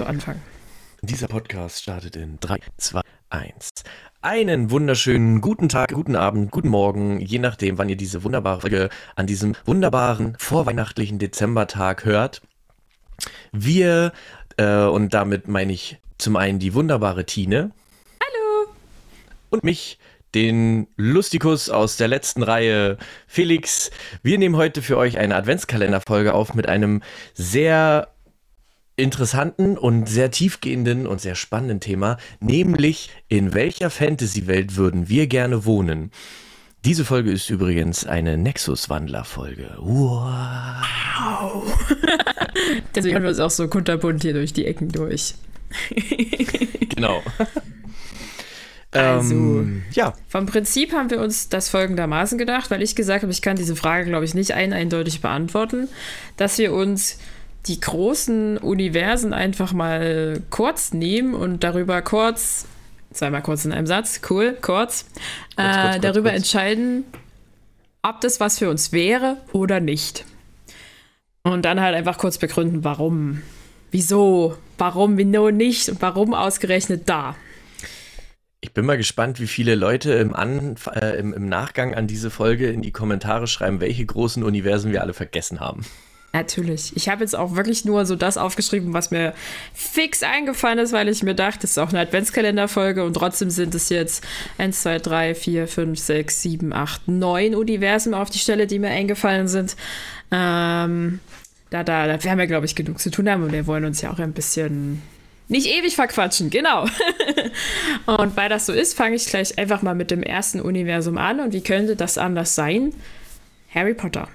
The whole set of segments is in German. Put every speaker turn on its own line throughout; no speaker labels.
du anfangen.
Dieser Podcast startet in 3, 2, 1. Einen wunderschönen guten Tag, guten Abend, guten Morgen, je nachdem, wann ihr diese wunderbare Folge an diesem wunderbaren vorweihnachtlichen Dezembertag hört. Wir, äh, und damit meine ich zum einen die wunderbare Tine.
Hallo.
Und mich, den Lustikus aus der letzten Reihe, Felix. Wir nehmen heute für euch eine Adventskalenderfolge auf mit einem sehr interessanten und sehr tiefgehenden und sehr spannenden Thema, nämlich in welcher Fantasy-Welt würden wir gerne wohnen? Diese Folge ist übrigens eine Nexus-Wandler-Folge.
Wow. Deswegen haben wir es auch so kunterbunt hier durch die Ecken durch.
genau.
Also, ähm, ja. Vom Prinzip haben wir uns das folgendermaßen gedacht, weil ich gesagt habe, ich kann diese Frage, glaube ich, nicht ein eindeutig beantworten, dass wir uns die großen Universen einfach mal kurz nehmen und darüber kurz, zweimal kurz in einem Satz, cool, kurz, kurz, äh, kurz darüber kurz. entscheiden, ob das was für uns wäre oder nicht. Und dann halt einfach kurz begründen, warum. Wieso? Warum, wieso nicht? Und warum ausgerechnet da?
Ich bin mal gespannt, wie viele Leute im, an, äh, im, im Nachgang an diese Folge in die Kommentare schreiben, welche großen Universen wir alle vergessen haben.
Natürlich. Ich habe jetzt auch wirklich nur so das aufgeschrieben, was mir fix eingefallen ist, weil ich mir dachte, es ist auch eine Adventskalenderfolge und trotzdem sind es jetzt 1, 2, 3, 4, 5, 6, 7, 8, 9 Universen auf die Stelle, die mir eingefallen sind. Ähm, da, da, da werden wir, glaube ich, genug zu tun haben und wir wollen uns ja auch ein bisschen nicht ewig verquatschen, genau. und weil das so ist, fange ich gleich einfach mal mit dem ersten Universum an und wie könnte das anders sein? Harry Potter.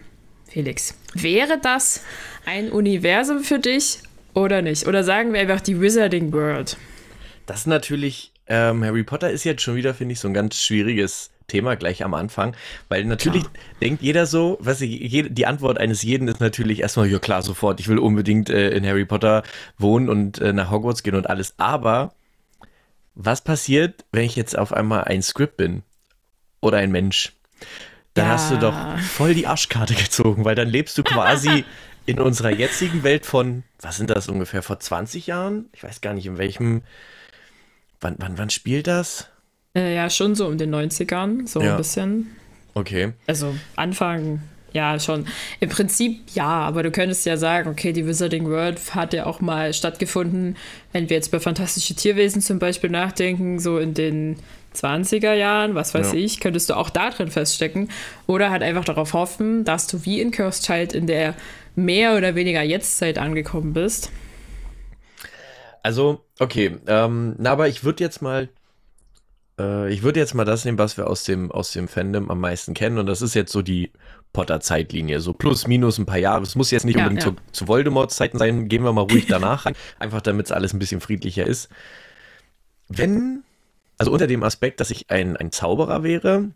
Felix, wäre das ein Universum für dich oder nicht? Oder sagen wir einfach die Wizarding World?
Das ist natürlich, ähm, Harry Potter ist jetzt schon wieder, finde ich, so ein ganz schwieriges Thema gleich am Anfang, weil natürlich klar. denkt jeder so, was ich, die Antwort eines jeden ist natürlich erstmal, ja klar, sofort, ich will unbedingt äh, in Harry Potter wohnen und äh, nach Hogwarts gehen und alles, aber was passiert, wenn ich jetzt auf einmal ein Script bin oder ein Mensch? Dann ja. hast du doch voll die Arschkarte gezogen, weil dann lebst du quasi in unserer jetzigen Welt von, was sind das ungefähr, vor 20 Jahren? Ich weiß gar nicht, in welchem, wann, wann, wann spielt das?
Äh, ja, schon so um den 90ern, so ja. ein bisschen.
Okay.
Also Anfang, ja, schon. Im Prinzip ja, aber du könntest ja sagen, okay, die Wizarding World hat ja auch mal stattgefunden, wenn wir jetzt bei Fantastische Tierwesen zum Beispiel nachdenken, so in den 20er Jahren, was weiß ja. ich, könntest du auch da drin feststecken. Oder halt einfach darauf hoffen, dass du wie in Cursed Child in der mehr oder weniger Jetztzeit angekommen bist.
Also, okay, ähm, na, aber ich würde jetzt mal, äh, ich würde jetzt mal das nehmen, was wir aus dem, aus dem Fandom am meisten kennen, und das ist jetzt so die Potter-Zeitlinie, so plus, minus ein paar Jahre. Es muss jetzt nicht ja, unbedingt ja. zu, zu Voldemort-Zeiten sein, gehen wir mal ruhig danach einfach damit es alles ein bisschen friedlicher ist. Wenn also unter dem Aspekt, dass ich ein, ein Zauberer wäre,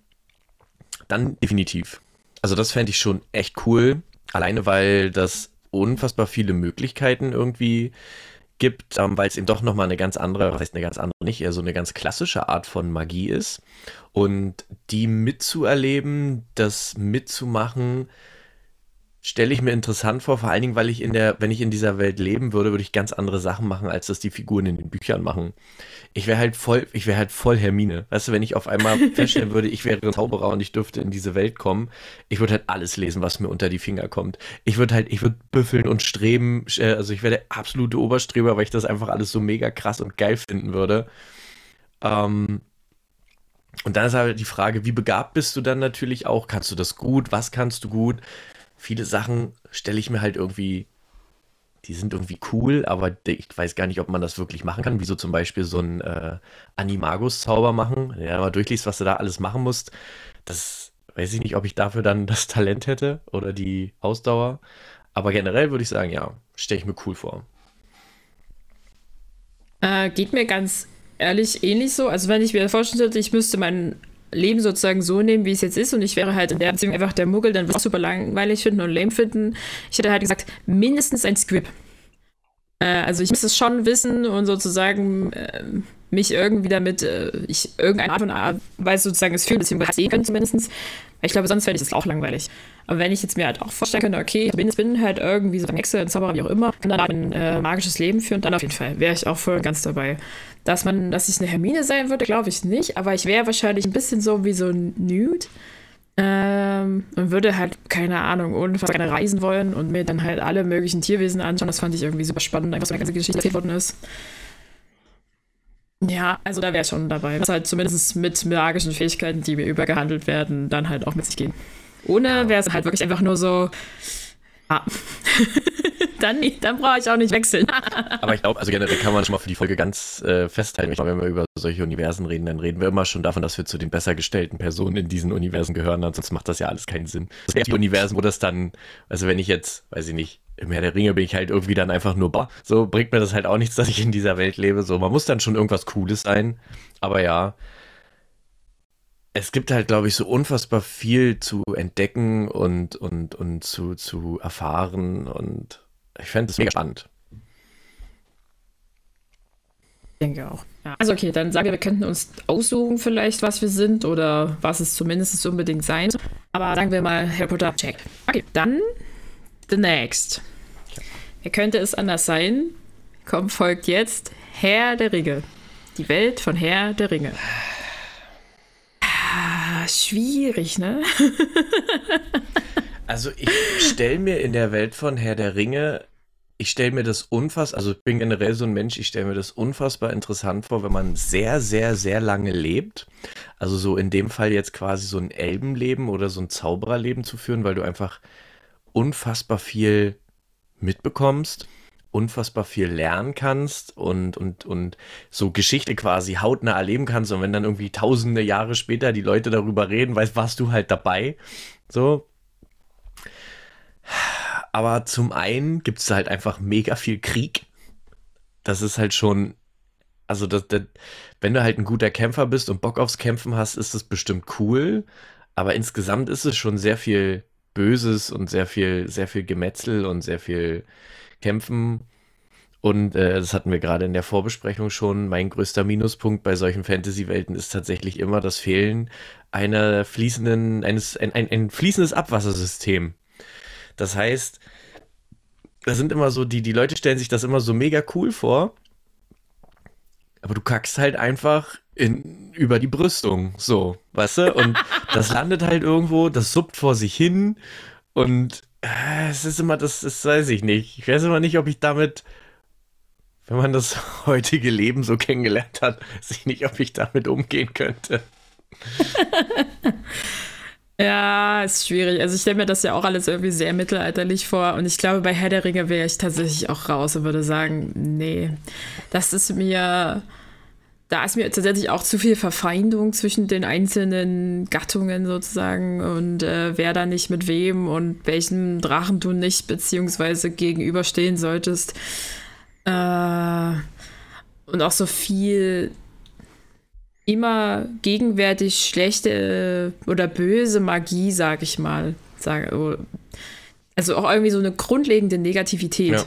dann definitiv. Also das fände ich schon echt cool. Alleine weil das unfassbar viele Möglichkeiten irgendwie gibt, ähm, weil es eben doch nochmal eine ganz andere, was heißt eine ganz andere, nicht eher so eine ganz klassische Art von Magie ist. Und die mitzuerleben, das mitzumachen, stelle ich mir interessant vor, vor allen Dingen, weil ich in der, wenn ich in dieser Welt leben würde, würde ich ganz andere Sachen machen, als das die Figuren in den Büchern machen. Ich wäre halt voll, ich wäre halt voll Hermine. Weißt du, wenn ich auf einmal feststellen würde, ich wäre ein Zauberer und ich dürfte in diese Welt kommen, ich würde halt alles lesen, was mir unter die Finger kommt. Ich würde halt, ich würde büffeln und streben, äh, also ich wäre der absolute Oberstreber, weil ich das einfach alles so mega krass und geil finden würde. Ähm, und dann ist halt die Frage, wie begabt bist du dann natürlich auch? Kannst du das gut? Was kannst du gut? Viele Sachen stelle ich mir halt irgendwie, die sind irgendwie cool, aber ich weiß gar nicht, ob man das wirklich machen kann. Wie so zum Beispiel so ein äh, Animagus-Zauber machen. Wenn du mal durchliest, was du da alles machen musst, das weiß ich nicht, ob ich dafür dann das Talent hätte oder die Ausdauer. Aber generell würde ich sagen, ja, stelle ich mir cool vor.
Äh, geht mir ganz ehrlich ähnlich so. Also wenn ich mir vorstelle, ich müsste meinen Leben sozusagen so nehmen, wie es jetzt ist und ich wäre halt in der Beziehung einfach der Muggel, dann würde ich super langweilig finden und lame finden. Ich hätte halt gesagt, mindestens ein Script. Äh, also ich müsste es schon wissen und sozusagen äh, mich irgendwie damit, äh, ich irgendeine Art und Weise sozusagen es fühlen, beziehungsweise sehen können zumindest. Ich glaube, sonst wäre das auch langweilig. Aber wenn ich jetzt mir halt auch vorstellen könnte, okay, ich bin, bin halt irgendwie so ein Hexe, ein Zauberer, wie auch immer, kann dann ein äh, magisches Leben führen, dann auf jeden Fall wäre ich auch voll und ganz dabei. Dass man, dass ich eine Hermine sein würde, glaube ich nicht, aber ich wäre wahrscheinlich ein bisschen so wie so ein Nude. Ähm, und würde halt, keine Ahnung, unfassbar gerne reisen wollen und mir dann halt alle möglichen Tierwesen anschauen. Das fand ich irgendwie super spannend, einfach so eine ganze Geschichte erzählt worden ist. Ja, also da wäre schon dabei. Was halt zumindest mit magischen Fähigkeiten, die mir übergehandelt werden, dann halt auch mit sich gehen. Ohne wäre es halt wirklich einfach nur so, Ah. dann dann brauche ich auch nicht wechseln.
Aber ich glaube, also generell kann man schon mal für die Folge ganz äh, festhalten. Ich glaube, wenn wir über solche Universen reden, dann reden wir immer schon davon, dass wir zu den besser gestellten Personen in diesen Universen gehören. Sonst macht das ja alles keinen Sinn. Es gibt Universen, wo das dann, also wenn ich jetzt, weiß ich nicht, im Herr der Ringe bin ich halt irgendwie dann einfach nur, boah, so bringt mir das halt auch nichts, dass ich in dieser Welt lebe. So, man muss dann schon irgendwas Cooles sein. Aber ja, es gibt halt, glaube ich, so unfassbar viel zu entdecken und, und, und zu, zu erfahren und ich fände es mega spannend.
Ich denke auch. Ja. Also okay, dann sagen wir, wir könnten uns aussuchen vielleicht, was wir sind oder was es zumindest unbedingt sein soll. Aber sagen wir mal Harry Potter, check. Okay, dann the next. Wer könnte es anders sein? Komm, folgt jetzt Herr der Ringe. Die Welt von Herr der Ringe schwierig, ne?
also ich stelle mir in der Welt von Herr der Ringe, ich stelle mir das unfassbar, also ich bin generell so ein Mensch, ich stelle mir das unfassbar interessant vor, wenn man sehr, sehr, sehr lange lebt. Also so in dem Fall jetzt quasi so ein Elbenleben oder so ein Zaubererleben zu führen, weil du einfach unfassbar viel mitbekommst unfassbar viel lernen kannst und, und, und so Geschichte quasi hautnah erleben kannst. Und wenn dann irgendwie tausende Jahre später die Leute darüber reden, weißt, warst du halt dabei. So. Aber zum einen gibt es halt einfach mega viel Krieg. Das ist halt schon, also das, das, wenn du halt ein guter Kämpfer bist und Bock aufs Kämpfen hast, ist das bestimmt cool. Aber insgesamt ist es schon sehr viel Böses und sehr viel, sehr viel Gemetzel und sehr viel kämpfen. Und äh, das hatten wir gerade in der Vorbesprechung schon. Mein größter Minuspunkt bei solchen Fantasy-Welten ist tatsächlich immer das Fehlen einer fließenden, eines, ein, ein, ein fließendes Abwassersystem. Das heißt, da sind immer so, die, die Leute stellen sich das immer so mega cool vor. Aber du kackst halt einfach in, über die Brüstung, so, weißt du? Und das landet halt irgendwo, das suppt vor sich hin und äh, es ist immer, das, das weiß ich nicht. Ich weiß immer nicht, ob ich damit, wenn man das heutige Leben so kennengelernt hat, sich nicht, ob ich damit umgehen könnte.
Ja, ist schwierig. Also ich stelle mir das ja auch alles irgendwie sehr mittelalterlich vor. Und ich glaube, bei Herr der Ringe wäre ich tatsächlich auch raus und würde sagen, nee, das ist mir da ist mir tatsächlich auch zu viel Verfeindung zwischen den einzelnen Gattungen sozusagen und äh, wer da nicht mit wem und welchem Drachen du nicht beziehungsweise gegenüberstehen solltest. Äh, und auch so viel immer gegenwärtig schlechte äh, oder böse Magie, sag ich mal. Oh, also auch irgendwie so eine grundlegende Negativität. Ja.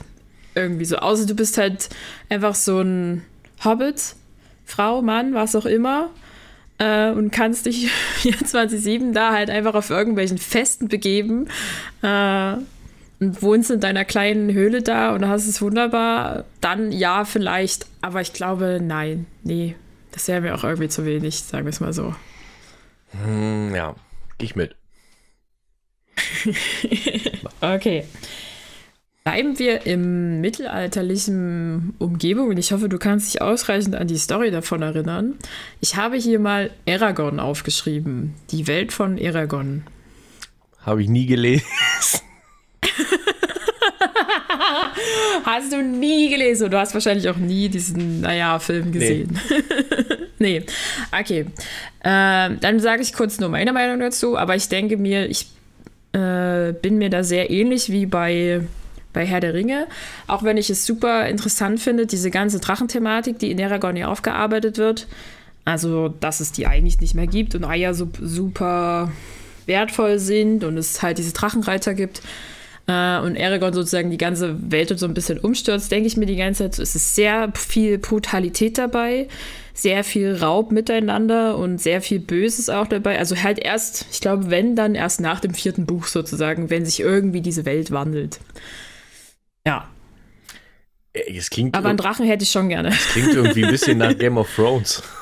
Irgendwie so. Außer du bist halt einfach so ein Hobbit Frau, Mann, was auch immer, äh, und kannst dich 24-7 da halt einfach auf irgendwelchen Festen begeben äh, und wohnst in deiner kleinen Höhle da und hast es wunderbar, dann ja, vielleicht, aber ich glaube, nein, nee, das wäre mir auch irgendwie zu wenig, sagen wir es mal so.
Hm, ja, geh ich mit.
okay. Bleiben wir im mittelalterlichen Umgebung und ich hoffe, du kannst dich ausreichend an die Story davon erinnern. Ich habe hier mal Aragon aufgeschrieben. Die Welt von Aragon.
Habe ich nie gelesen.
hast du nie gelesen und du hast wahrscheinlich auch nie diesen, naja, Film gesehen. Nee. nee. Okay. Ähm, dann sage ich kurz nur meine Meinung dazu, aber ich denke mir, ich äh, bin mir da sehr ähnlich wie bei bei Herr der Ringe. Auch wenn ich es super interessant finde, diese ganze Drachenthematik, die in Aragorn ja aufgearbeitet wird. Also, dass es die eigentlich nicht mehr gibt und Eier so, super wertvoll sind und es halt diese Drachenreiter gibt. äh, und Aragorn sozusagen die ganze Welt so ein bisschen umstürzt, denke ich mir die ganze Zeit, es ist sehr viel Brutalität dabei, sehr viel Raub miteinander und sehr viel Böses auch dabei. Also halt erst, ich glaube, wenn, dann erst nach dem vierten Buch sozusagen, wenn sich irgendwie diese Welt wandelt. Ja.
Es klingt
Aber einen Drachen hätte ich schon gerne.
Es klingt irgendwie ein bisschen nach Game of Thrones.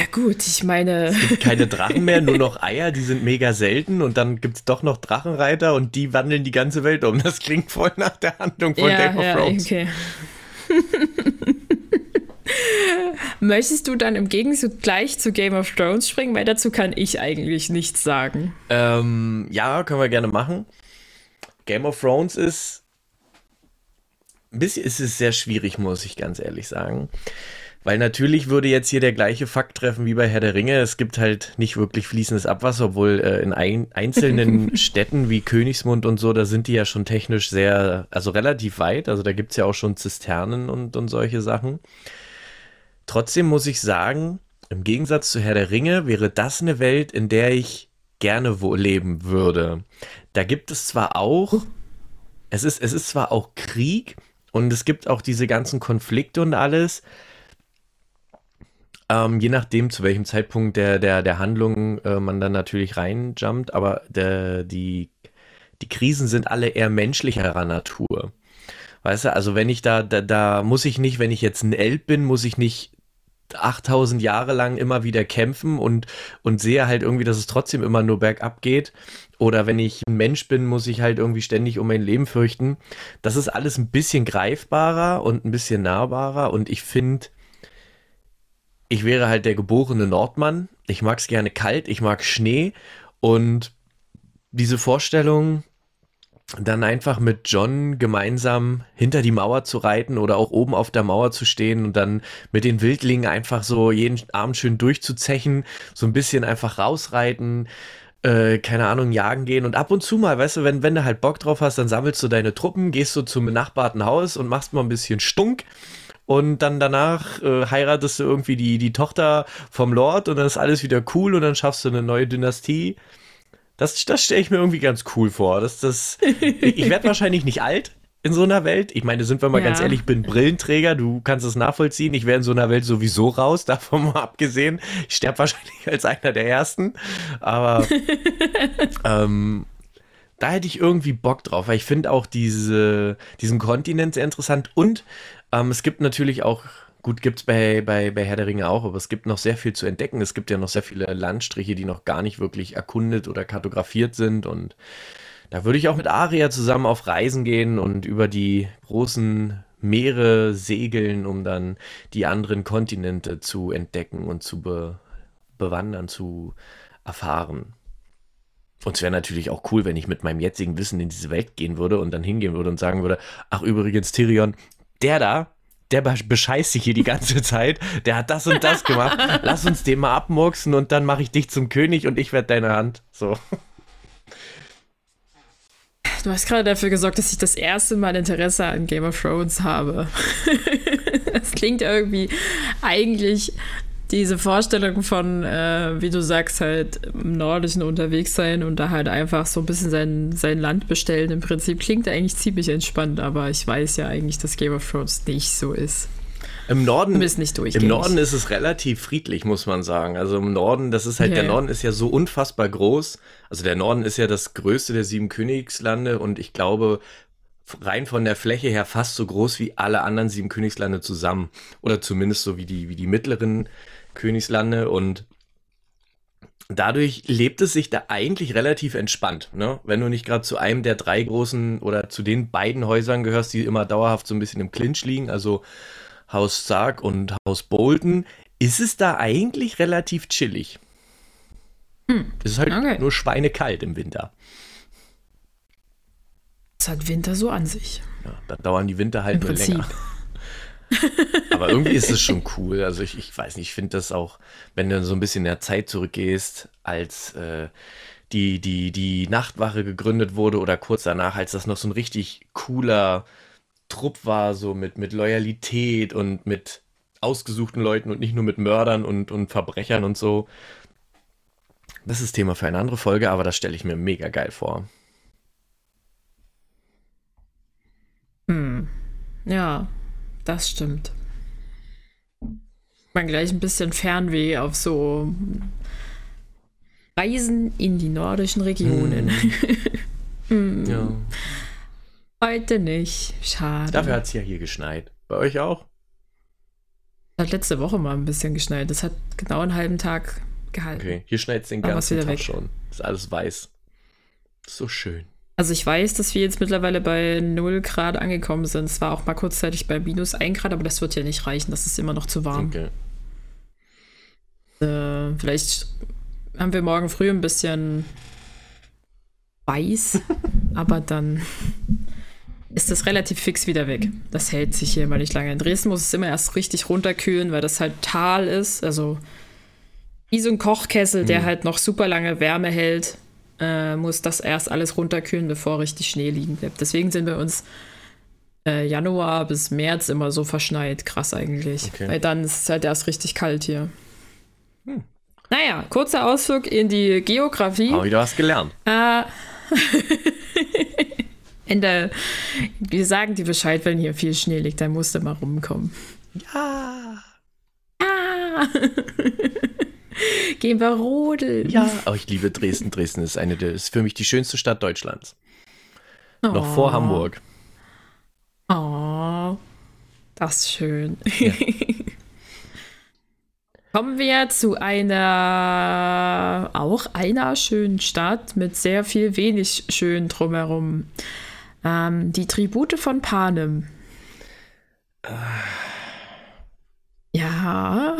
Ja gut, ich meine.
Es gibt keine Drachen mehr, nur noch Eier, die sind mega selten und dann gibt es doch noch Drachenreiter und die wandeln die ganze Welt um. Das klingt voll nach der Handlung von
ja,
Game of
ja,
Thrones.
Okay. Möchtest du dann im Gegenzug gleich zu Game of Thrones springen? Weil dazu kann ich eigentlich nichts sagen.
Ähm, ja, können wir gerne machen. Game of Thrones ist ein bisschen, ist es sehr schwierig, muss ich ganz ehrlich sagen. Weil natürlich würde jetzt hier der gleiche Fakt treffen wie bei Herr der Ringe. Es gibt halt nicht wirklich fließendes Abwasser, obwohl äh, in ein, einzelnen Städten wie Königsmund und so, da sind die ja schon technisch sehr, also relativ weit. Also da gibt es ja auch schon Zisternen und, und solche Sachen. Trotzdem muss ich sagen, im Gegensatz zu Herr der Ringe wäre das eine Welt, in der ich gerne wo leben würde. Da gibt es zwar auch, es ist, es ist zwar auch Krieg und es gibt auch diese ganzen Konflikte und alles, ähm, je nachdem, zu welchem Zeitpunkt der, der, der Handlung äh, man dann natürlich reinjumpt, aber der, die, die Krisen sind alle eher menschlicherer Natur. Weißt du, also wenn ich da, da, da muss ich nicht, wenn ich jetzt ein Elb bin, muss ich nicht 8000 Jahre lang immer wieder kämpfen und, und sehe halt irgendwie, dass es trotzdem immer nur bergab geht. Oder wenn ich ein Mensch bin, muss ich halt irgendwie ständig um mein Leben fürchten. Das ist alles ein bisschen greifbarer und ein bisschen nahbarer. Und ich finde, ich wäre halt der geborene Nordmann. Ich mag es gerne kalt, ich mag Schnee. Und diese Vorstellung, dann einfach mit John gemeinsam hinter die Mauer zu reiten oder auch oben auf der Mauer zu stehen und dann mit den Wildlingen einfach so jeden Abend schön durchzuzechen, so ein bisschen einfach rausreiten, äh, keine Ahnung, jagen gehen und ab und zu mal, weißt du, wenn, wenn du halt Bock drauf hast, dann sammelst du deine Truppen, gehst du zum benachbarten Haus und machst mal ein bisschen Stunk und dann danach äh, heiratest du irgendwie die, die Tochter vom Lord und dann ist alles wieder cool und dann schaffst du eine neue Dynastie. Das, das stelle ich mir irgendwie ganz cool vor. Das, das, ich werde wahrscheinlich nicht alt in so einer Welt. Ich meine, sind wir mal ja. ganz ehrlich, ich bin Brillenträger, du kannst es nachvollziehen. Ich wäre in so einer Welt sowieso raus, davon mal abgesehen. Ich sterbe wahrscheinlich als einer der Ersten. Aber ähm, da hätte ich irgendwie Bock drauf, weil ich finde auch diese, diesen Kontinent sehr interessant. Und ähm, es gibt natürlich auch Gut, gibt es bei, bei, bei Herr der Ringe auch, aber es gibt noch sehr viel zu entdecken. Es gibt ja noch sehr viele Landstriche, die noch gar nicht wirklich erkundet oder kartografiert sind. Und da würde ich auch mit Aria zusammen auf Reisen gehen und über die großen Meere segeln, um dann die anderen Kontinente zu entdecken und zu be bewandern, zu erfahren. Und es wäre natürlich auch cool, wenn ich mit meinem jetzigen Wissen in diese Welt gehen würde und dann hingehen würde und sagen würde, ach übrigens, Tyrion, der da, der bescheißt sich hier die ganze Zeit, der hat das und das gemacht, lass uns den mal abmurksen und dann mache ich dich zum König und ich werde deine Hand. So.
Du hast gerade dafür gesorgt, dass ich das erste Mal Interesse an Game of Thrones habe. das klingt irgendwie eigentlich diese Vorstellung von, äh, wie du sagst, halt im Nordischen unterwegs sein und da halt einfach so ein bisschen sein, sein Land bestellen, im Prinzip klingt eigentlich ziemlich entspannt, aber ich weiß ja eigentlich, dass Game of Thrones nicht so ist.
Im Norden,
ist nicht
Im Norden ist es relativ friedlich, muss man sagen. Also im Norden, das ist halt, yeah. der Norden ist ja so unfassbar groß. Also der Norden ist ja das größte der sieben Königslande und ich glaube, rein von der Fläche her fast so groß wie alle anderen sieben Königslande zusammen. Oder zumindest so wie die, wie die mittleren Königslande und dadurch lebt es sich da eigentlich relativ entspannt, ne? Wenn du nicht gerade zu einem der drei großen oder zu den beiden Häusern gehörst, die immer dauerhaft so ein bisschen im Clinch liegen, also Haus Stark und Haus Bolton, ist es da eigentlich relativ chillig. Hm. Es ist halt okay. nur schweinekalt im Winter.
Es hat Winter so an sich.
Ja, da dauern die Winter halt Im nur Prinzip. länger. Aber irgendwie ist es schon cool. Also ich, ich weiß nicht, ich finde das auch, wenn du so ein bisschen in der Zeit zurückgehst, als äh, die, die, die Nachtwache gegründet wurde oder kurz danach, als das noch so ein richtig cooler Trupp war, so mit, mit Loyalität und mit ausgesuchten Leuten und nicht nur mit Mördern und, und Verbrechern und so. Das ist Thema für eine andere Folge, aber das stelle ich mir mega geil vor.
Hm. Ja, das stimmt. Man gleich ein bisschen Fernweh auf so Reisen in die nordischen Regionen.
Hm. ja.
Heute nicht. Schade.
Dafür hat es ja hier geschneit. Bei euch auch?
Hat letzte Woche mal ein bisschen geschneit. Das hat genau einen halben Tag gehalten. Okay,
hier schneit es den ganzen Tag weg. schon. Ist alles weiß. So schön.
Also ich weiß, dass wir jetzt mittlerweile bei 0 Grad angekommen sind. Es war auch mal kurzzeitig bei minus 1 Grad, aber das wird ja nicht reichen. Das ist immer noch zu warm. Okay. Äh, vielleicht haben wir morgen früh ein bisschen weiß, aber dann ist das relativ fix wieder weg. Das hält sich hier immer nicht lange. In Dresden muss es immer erst richtig runterkühlen, weil das halt Tal ist. Also wie so ein Kochkessel, der hm. halt noch super lange Wärme hält, äh, muss das erst alles runterkühlen, bevor richtig Schnee liegen bleibt. Deswegen sind wir uns äh, Januar bis März immer so verschneit. Krass eigentlich. Okay. Weil dann ist es halt erst richtig kalt hier. Hm. Naja, kurzer Ausflug in die Geografie.
Habe wieder was gelernt.
Äh, in der, wir sagen dir Bescheid, wenn hier viel Schnee liegt, dann musst du mal rumkommen.
Ja.
Ja. Gehen wir rodeln.
Ja. Oh, ich liebe Dresden. Dresden ist eine der, ist für mich die schönste Stadt Deutschlands. Oh. Noch vor Hamburg.
Oh, das ist schön. Ja. Kommen wir zu einer, auch einer schönen Stadt mit sehr viel wenig schön drumherum. Ähm, die Tribute von Panem. Äh. Ja.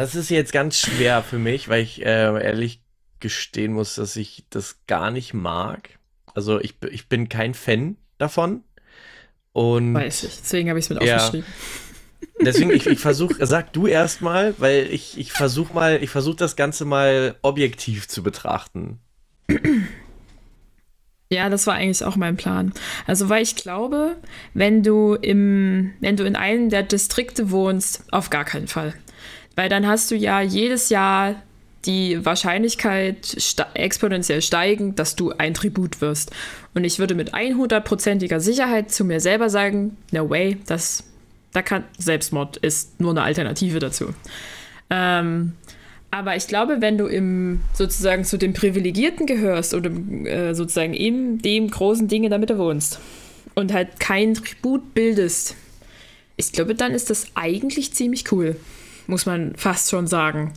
Das ist jetzt ganz schwer für mich, weil ich äh, ehrlich gestehen muss, dass ich das gar nicht mag. Also ich, ich bin kein Fan davon. Und
Weiß ich, deswegen habe ich es mit ja, aufgeschrieben.
Deswegen, ich, ich versuche, sag du erstmal, weil ich, ich versuche mal, ich versuche das Ganze mal objektiv zu betrachten.
Ja, das war eigentlich auch mein Plan. Also, weil ich glaube, wenn du im, wenn du in einem der Distrikte wohnst, auf gar keinen Fall. Weil dann hast du ja jedes Jahr die Wahrscheinlichkeit exponentiell steigen, dass du ein Tribut wirst. Und ich würde mit 100%iger Sicherheit zu mir selber sagen, no way, das da kann Selbstmord ist nur eine Alternative dazu. Ähm, aber ich glaube, wenn du im sozusagen zu den Privilegierten gehörst oder äh, sozusagen in dem großen Ding in der Mitte wohnst und halt kein Tribut bildest, ich glaube, dann ist das eigentlich ziemlich cool, muss man fast schon sagen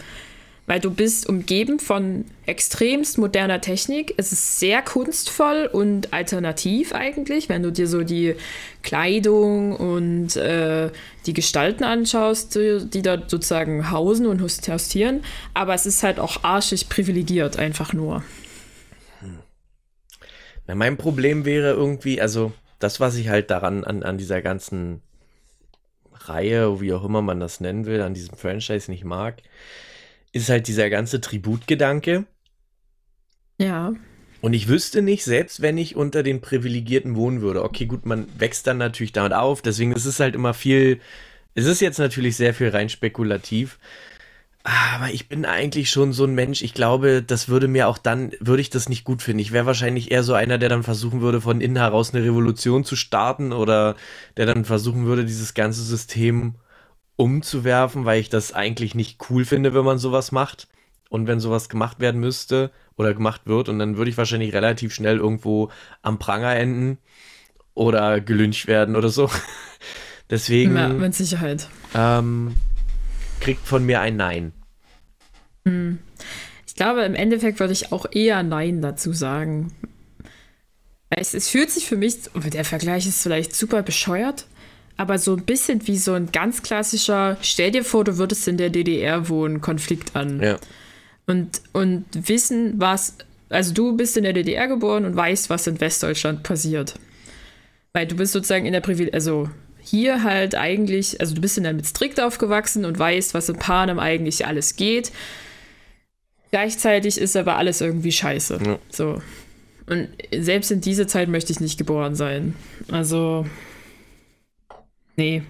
weil du bist umgeben von extremst moderner Technik. Es ist sehr kunstvoll und alternativ eigentlich, wenn du dir so die Kleidung und äh, die Gestalten anschaust, die, da sozusagen hausen und hostieren. Aber es ist halt auch arschig privilegiert, einfach nur.
Hm. Na, mein Problem wäre irgendwie, also das, was ich halt daran an, an dieser ganzen Reihe, wie auch immer man das nennen will, an diesem Franchise nicht mag, ist halt dieser ganze Tributgedanke.
Ja.
Und ich wüsste nicht, selbst wenn ich unter den Privilegierten wohnen würde, okay, gut, man wächst dann natürlich damit auf, deswegen ist es halt immer viel, es ist jetzt natürlich sehr viel rein spekulativ, aber ich bin eigentlich schon so ein Mensch, ich glaube, das würde mir auch dann, würde ich das nicht gut finden. Ich wäre wahrscheinlich eher so einer, der dann versuchen würde, von innen heraus eine Revolution zu starten oder der dann versuchen würde, dieses ganze System umzuwerfen, weil ich das eigentlich nicht cool finde, wenn man sowas macht. Und wenn sowas gemacht werden müsste oder gemacht wird, und dann würde ich wahrscheinlich relativ schnell irgendwo am Pranger enden oder gelüncht werden oder so. Deswegen.
Ja, mit Sicherheit.
Ähm, kriegt von mir ein Nein.
Hm. Ich glaube, im Endeffekt würde ich auch eher Nein dazu sagen. Es, es fühlt sich für mich, der Vergleich ist vielleicht super bescheuert, aber so ein bisschen wie so ein ganz klassischer, stell dir vor, du würdest in der DDR wohnen, Konflikt an.
Ja.
Und, und wissen, was, also du bist in der DDR geboren und weißt, was in Westdeutschland passiert. Weil du bist sozusagen in der Privileg, also hier halt eigentlich, also du bist in einem strikt aufgewachsen und weißt, was in Panem eigentlich alles geht. Gleichzeitig ist aber alles irgendwie scheiße. Ja. So. Und selbst in dieser Zeit möchte ich nicht geboren sein. Also, Nee.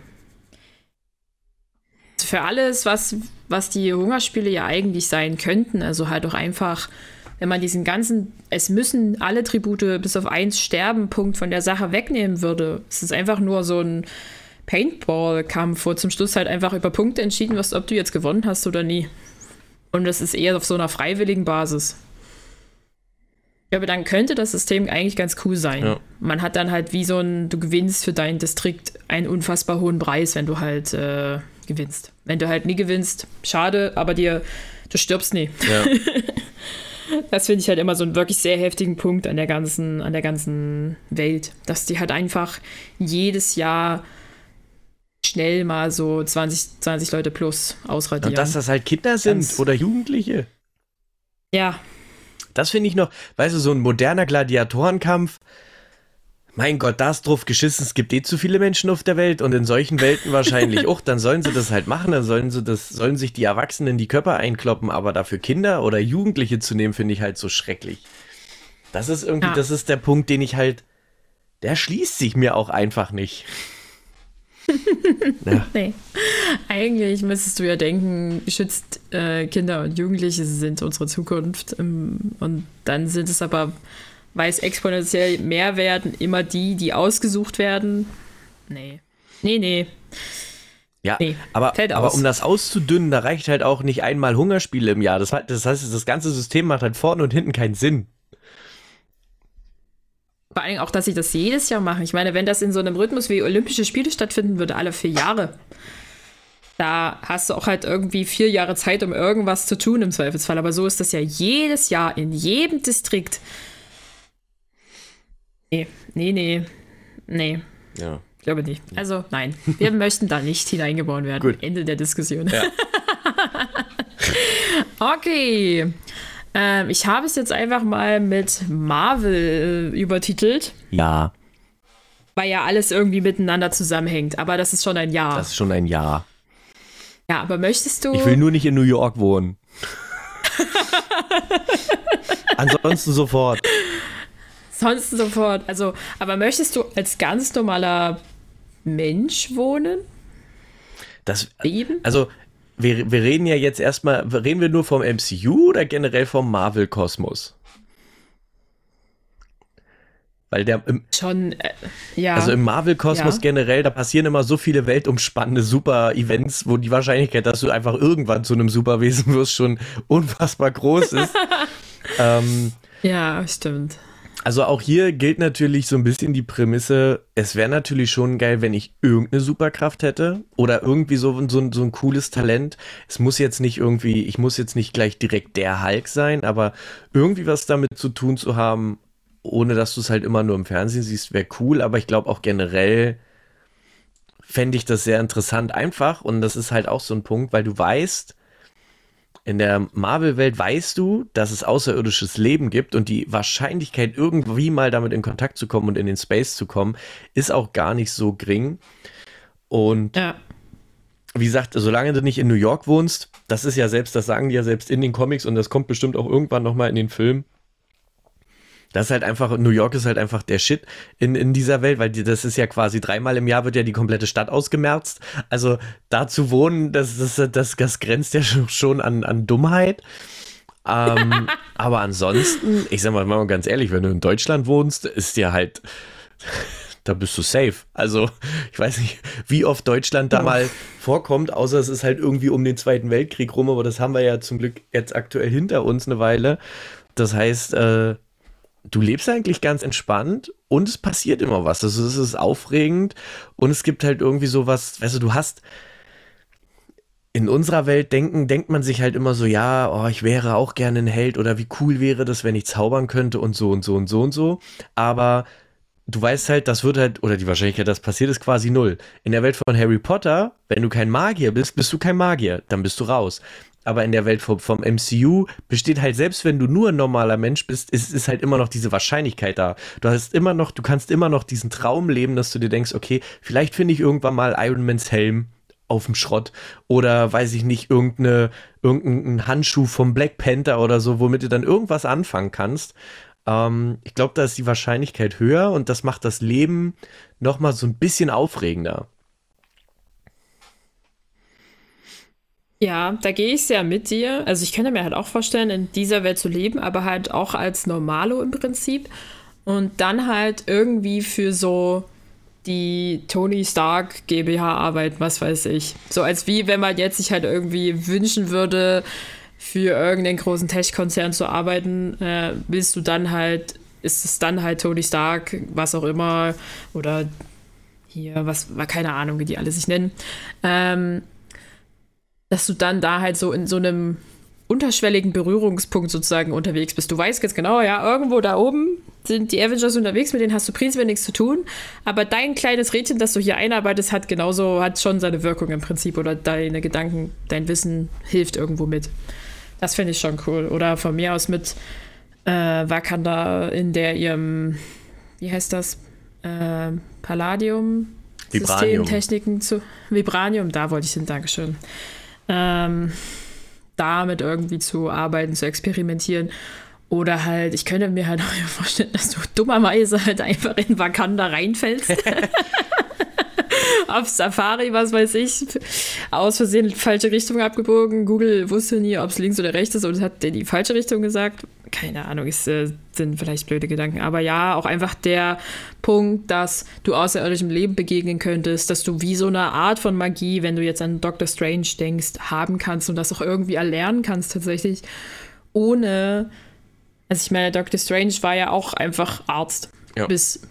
Für alles, was, was die Hungerspiele ja eigentlich sein könnten, also halt auch einfach wenn man diesen ganzen, es müssen alle Tribute bis auf eins sterben, Punkt von der Sache wegnehmen würde. Es ist einfach nur so ein Paintball-Kampf, wo zum Schluss halt einfach über Punkte entschieden wirst, ob du jetzt gewonnen hast oder nie. Und das ist eher auf so einer freiwilligen Basis. Ich glaube, dann könnte das System eigentlich ganz cool sein. Ja. Man hat dann halt wie so ein, du gewinnst für deinen Distrikt einen unfassbar hohen Preis, wenn du halt äh, gewinnst. Wenn du halt nie gewinnst, schade, aber dir, du stirbst nie. Ja. das finde ich halt immer so einen wirklich sehr heftigen Punkt an der ganzen, an der ganzen Welt, dass die halt einfach jedes Jahr schnell mal so 20, 20 Leute plus ausradieren.
Und dass das halt Kinder sind Ganz oder Jugendliche.
Ja.
Das finde ich noch, weißt du, so ein moderner Gladiatorenkampf. Mein Gott, da ist drauf geschissen, es gibt eh zu viele Menschen auf der Welt und in solchen Welten wahrscheinlich auch, dann sollen sie das halt machen, dann sollen sie das, sollen sich die Erwachsenen die Körper einkloppen, aber dafür Kinder oder Jugendliche zu nehmen, finde ich halt so schrecklich. Das ist irgendwie, ja. das ist der Punkt, den ich halt, der schließt sich mir auch einfach nicht.
ja. Nee. Eigentlich müsstest du ja denken, schützt äh, Kinder und Jugendliche sind unsere Zukunft. Ähm, und dann sind es aber, weil es exponentiell mehr werden, immer die, die ausgesucht werden. Nee. Nee, nee.
Ja, nee, aber, aber um das auszudünnen, da reicht halt auch nicht einmal Hungerspiele im Jahr. Das, das heißt, das ganze System macht halt vorne und hinten keinen Sinn.
Vor allem auch, dass sie das jedes Jahr machen. Ich meine, wenn das in so einem Rhythmus wie Olympische Spiele stattfinden würde, alle vier Jahre, da hast du auch halt irgendwie vier Jahre Zeit, um irgendwas zu tun im Zweifelsfall. Aber so ist das ja jedes Jahr in jedem Distrikt. Nee, nee, nee, nee. Ja. Ich glaube nicht. Also nein, wir möchten da nicht hineingeboren werden. Gut. Ende der Diskussion. Ja. okay. Ähm, ich habe es jetzt einfach mal mit Marvel äh, übertitelt.
Ja.
Weil ja alles irgendwie miteinander zusammenhängt. Aber das ist schon ein Ja.
Das ist schon ein Ja.
Ja, aber möchtest du.
Ich will nur nicht in New York wohnen. Ansonsten sofort.
Sonst sofort. Also, aber möchtest du als ganz normaler Mensch wohnen?
Das, Leben? Also, wir, wir reden ja jetzt erstmal, reden wir nur vom MCU oder generell vom Marvel-Kosmos? Weil der im,
schon, äh, ja.
Also im Marvel-Kosmos ja. generell, da passieren immer so viele weltumspannende Super-Events, wo die Wahrscheinlichkeit, dass du einfach irgendwann zu einem Superwesen wirst, schon unfassbar groß ist. ähm,
ja, stimmt.
Also auch hier gilt natürlich so ein bisschen die Prämisse, es wäre natürlich schon geil, wenn ich irgendeine Superkraft hätte oder irgendwie so, so, so ein cooles Talent. Es muss jetzt nicht irgendwie, ich muss jetzt nicht gleich direkt der Hulk sein, aber irgendwie was damit zu tun zu haben, ohne dass du es halt immer nur im Fernsehen siehst, wäre cool, aber ich glaube auch generell fände ich das sehr interessant einfach und das ist halt auch so ein Punkt, weil du weißt, in der Marvel-Welt weißt du, dass es außerirdisches Leben gibt und die Wahrscheinlichkeit, irgendwie mal damit in Kontakt zu kommen und in den Space zu kommen, ist auch gar nicht so gering. Und ja. wie gesagt, solange du nicht in New York wohnst, das ist ja selbst, das sagen die ja selbst in den Comics und das kommt bestimmt auch irgendwann nochmal in den Film, das ist halt einfach, New York ist halt einfach der Shit in, in dieser Welt, weil die, das ist ja quasi dreimal im Jahr wird ja die komplette Stadt ausgemerzt. Also da zu wohnen, das, das, das, das grenzt ja schon an, an Dummheit. ähm, aber ansonsten, ich sag mal, mal ganz ehrlich, wenn du in Deutschland wohnst, ist dir halt, da bist du safe. Also, ich weiß nicht, wie oft Deutschland da mal vorkommt, außer es ist halt irgendwie um den Zweiten Weltkrieg rum, aber das haben wir ja zum Glück jetzt aktuell hinter uns eine Weile. Das heißt, äh, du lebst eigentlich ganz entspannt und es passiert immer was. Also es ist aufregend und es gibt halt irgendwie sowas, weißt du, du hast in unserer Welt denken, denkt man sich halt immer so, ja, oh, ich wäre auch gerne ein Held oder wie cool wäre das, wenn ich zaubern könnte und so und so und so und so. Aber du weißt halt, das wird halt, oder die Wahrscheinlichkeit, dass passiert, ist quasi null. In der Welt von Harry Potter, wenn du kein Magier bist, bist du kein Magier, dann bist du raus aber in der Welt vom, vom, MCU besteht halt, selbst wenn du nur ein normaler Mensch bist, ist, ist halt immer noch diese Wahrscheinlichkeit da. Du hast immer noch, du kannst immer noch diesen Traum leben, dass du dir denkst, okay, vielleicht finde ich irgendwann mal Iron Mans Helm auf dem Schrott oder weiß ich nicht, irgendeine, irgendein Handschuh vom Black Panther oder so, womit du dann irgendwas anfangen kannst. Ähm, ich glaube, da ist die Wahrscheinlichkeit höher und das macht das Leben nochmal so ein bisschen aufregender.
Ja, da gehe ich sehr mit dir. Also ich könnte mir halt auch vorstellen, in dieser Welt zu leben, aber halt auch als Normalo im Prinzip. Und dann halt irgendwie für so die Tony Stark GmbH arbeiten, was weiß ich. So als wie wenn man jetzt sich halt irgendwie wünschen würde, für irgendeinen großen Tech-Konzern zu arbeiten, äh, willst du dann halt, ist es dann halt Tony Stark, was auch immer, oder hier, was, keine Ahnung, wie die alle sich nennen. Ähm, dass du dann da halt so in so einem unterschwelligen Berührungspunkt sozusagen unterwegs bist. Du weißt ganz genau, ja, irgendwo da oben sind die Avengers unterwegs, mit denen hast du prinzipiell nichts zu tun, aber dein kleines Rädchen, das du hier einarbeitest, hat genauso, hat schon seine Wirkung im Prinzip oder deine Gedanken, dein Wissen hilft irgendwo mit. Das finde ich schon cool. Oder von mir aus mit äh, Wakanda in der ihrem, wie heißt das? Äh, Palladium?
Vibranium.
Systemtechniken zu. Vibranium, da wollte ich hin, Dankeschön ähm, damit irgendwie zu arbeiten, zu experimentieren. Oder halt, ich könnte mir halt auch vorstellen, dass du dummerweise halt einfach in Wakanda reinfällst. Auf Safari, was weiß ich, aus Versehen falsche Richtung abgebogen. Google wusste nie, ob es links oder rechts ist und hat dir die falsche Richtung gesagt keine Ahnung, es äh, sind vielleicht blöde Gedanken, aber ja, auch einfach der Punkt, dass du außerirdischem Leben begegnen könntest, dass du wie so eine Art von Magie, wenn du jetzt an Doctor Strange denkst, haben kannst und das auch irgendwie erlernen kannst tatsächlich, ohne, also ich meine, Doctor Strange war ja auch einfach Arzt, ja. bis,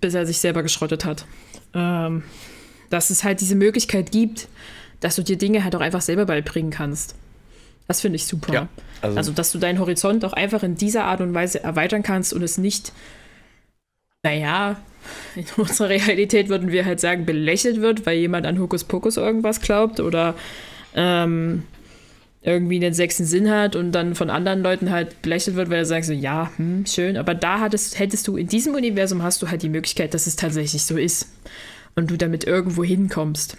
bis er sich selber geschrottet hat. Ähm, dass es halt diese Möglichkeit gibt, dass du dir Dinge halt auch einfach selber beibringen kannst. Das finde ich super. Ja, also, also, dass du deinen Horizont auch einfach in dieser Art und Weise erweitern kannst und es nicht, naja, in unserer Realität würden wir halt sagen, belächelt wird, weil jemand an Hokuspokus irgendwas glaubt oder ähm, irgendwie den sechsten Sinn hat und dann von anderen Leuten halt belächelt wird, weil er sagt so, ja, hm, schön, aber da hattest, hättest du, in diesem Universum hast du halt die Möglichkeit, dass es tatsächlich so ist und du damit irgendwo hinkommst.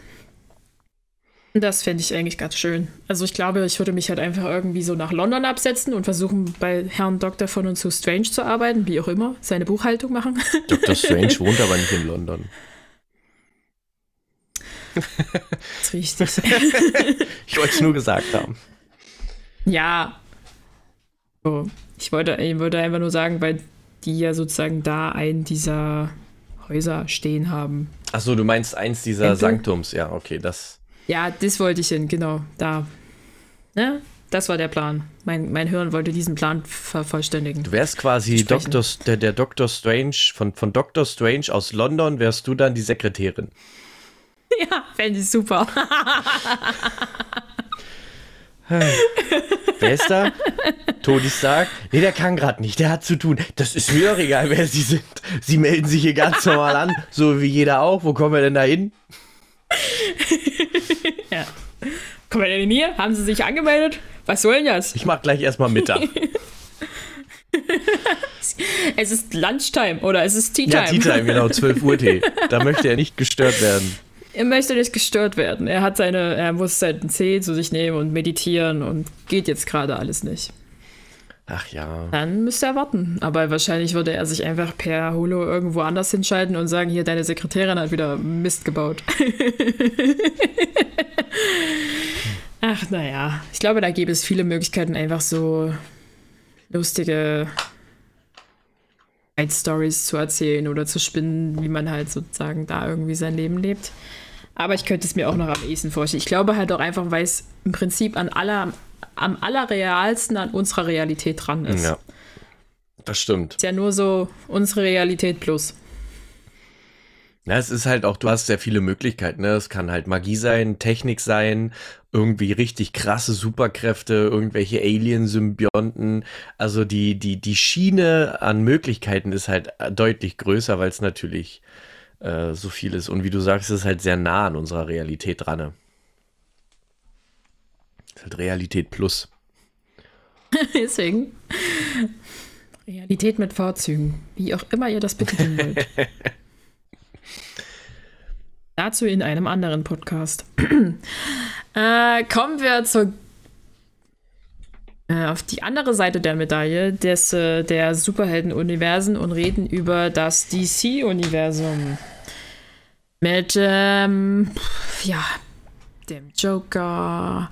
Das fände ich eigentlich ganz schön. Also ich glaube, ich würde mich halt einfach irgendwie so nach London absetzen und versuchen, bei Herrn Dr. von und zu Strange zu arbeiten, wie auch immer, seine Buchhaltung machen.
Dr. Strange wohnt aber nicht in London.
Das ist richtig.
ich wollte es nur gesagt haben.
Ja. So. Ich wollte, ich wollte einfach nur sagen, weil die ja sozusagen da einen dieser Häuser stehen haben.
Achso, du meinst eins dieser? Sanktums, ja, okay, das.
Ja, das wollte ich hin, genau, da. Ne? Das war der Plan. Mein, mein Hirn wollte diesen Plan vervollständigen.
Du wärst quasi Dr. der, der Dr. Strange, von, von Dr. Strange aus London wärst du dann die Sekretärin.
Ja, fände ich super.
Wer ist da? Tony Stark? Nee, der kann gerade nicht, der hat zu tun. Das ist mir doch egal, wer sie sind. Sie melden sich hier ganz normal an, so wie jeder auch. Wo kommen wir denn da hin?
ja. Kommen wir denn hier? Haben Sie sich angemeldet? Was soll denn das?
Ich mach gleich erstmal Mittag.
es ist Lunchtime oder es ist Tea Time. Ja,
Tea Time, genau, 12 Uhr Tee. Da möchte er nicht gestört werden.
Er möchte nicht gestört werden. Er hat seine, er muss seinen Tee zu sich nehmen und meditieren und geht jetzt gerade alles nicht.
Ach ja.
Dann müsste er warten. Aber wahrscheinlich würde er sich einfach per Holo irgendwo anders hinschalten und sagen, hier, deine Sekretärin hat wieder Mist gebaut. Ach, naja. Ich glaube, da gäbe es viele Möglichkeiten, einfach so lustige Stories zu erzählen oder zu spinnen, wie man halt sozusagen da irgendwie sein Leben lebt. Aber ich könnte es mir auch noch am ehesten vorstellen. Ich glaube halt auch einfach, weil es im Prinzip an aller, am allerrealsten an unserer Realität dran ist.
Ja. Das stimmt.
Ist ja nur so unsere Realität plus.
Ja, es ist halt auch, du hast sehr viele Möglichkeiten. Ne? Es kann halt Magie sein, Technik sein, irgendwie richtig krasse Superkräfte, irgendwelche Alien-Symbionten. Also die, die, die Schiene an Möglichkeiten ist halt deutlich größer, weil es natürlich äh, so viel ist. Und wie du sagst, ist halt sehr nah an unserer Realität dran. Ne? Ist halt Realität plus.
Deswegen. Realität mit Vorzügen. Wie auch immer ihr das betiteln wollt. Dazu in einem anderen Podcast. äh, kommen wir zur äh, auf die andere Seite der Medaille des, äh, der Superhelden-Universen und reden über das DC-Universum. Mit, ähm, ja, dem Joker,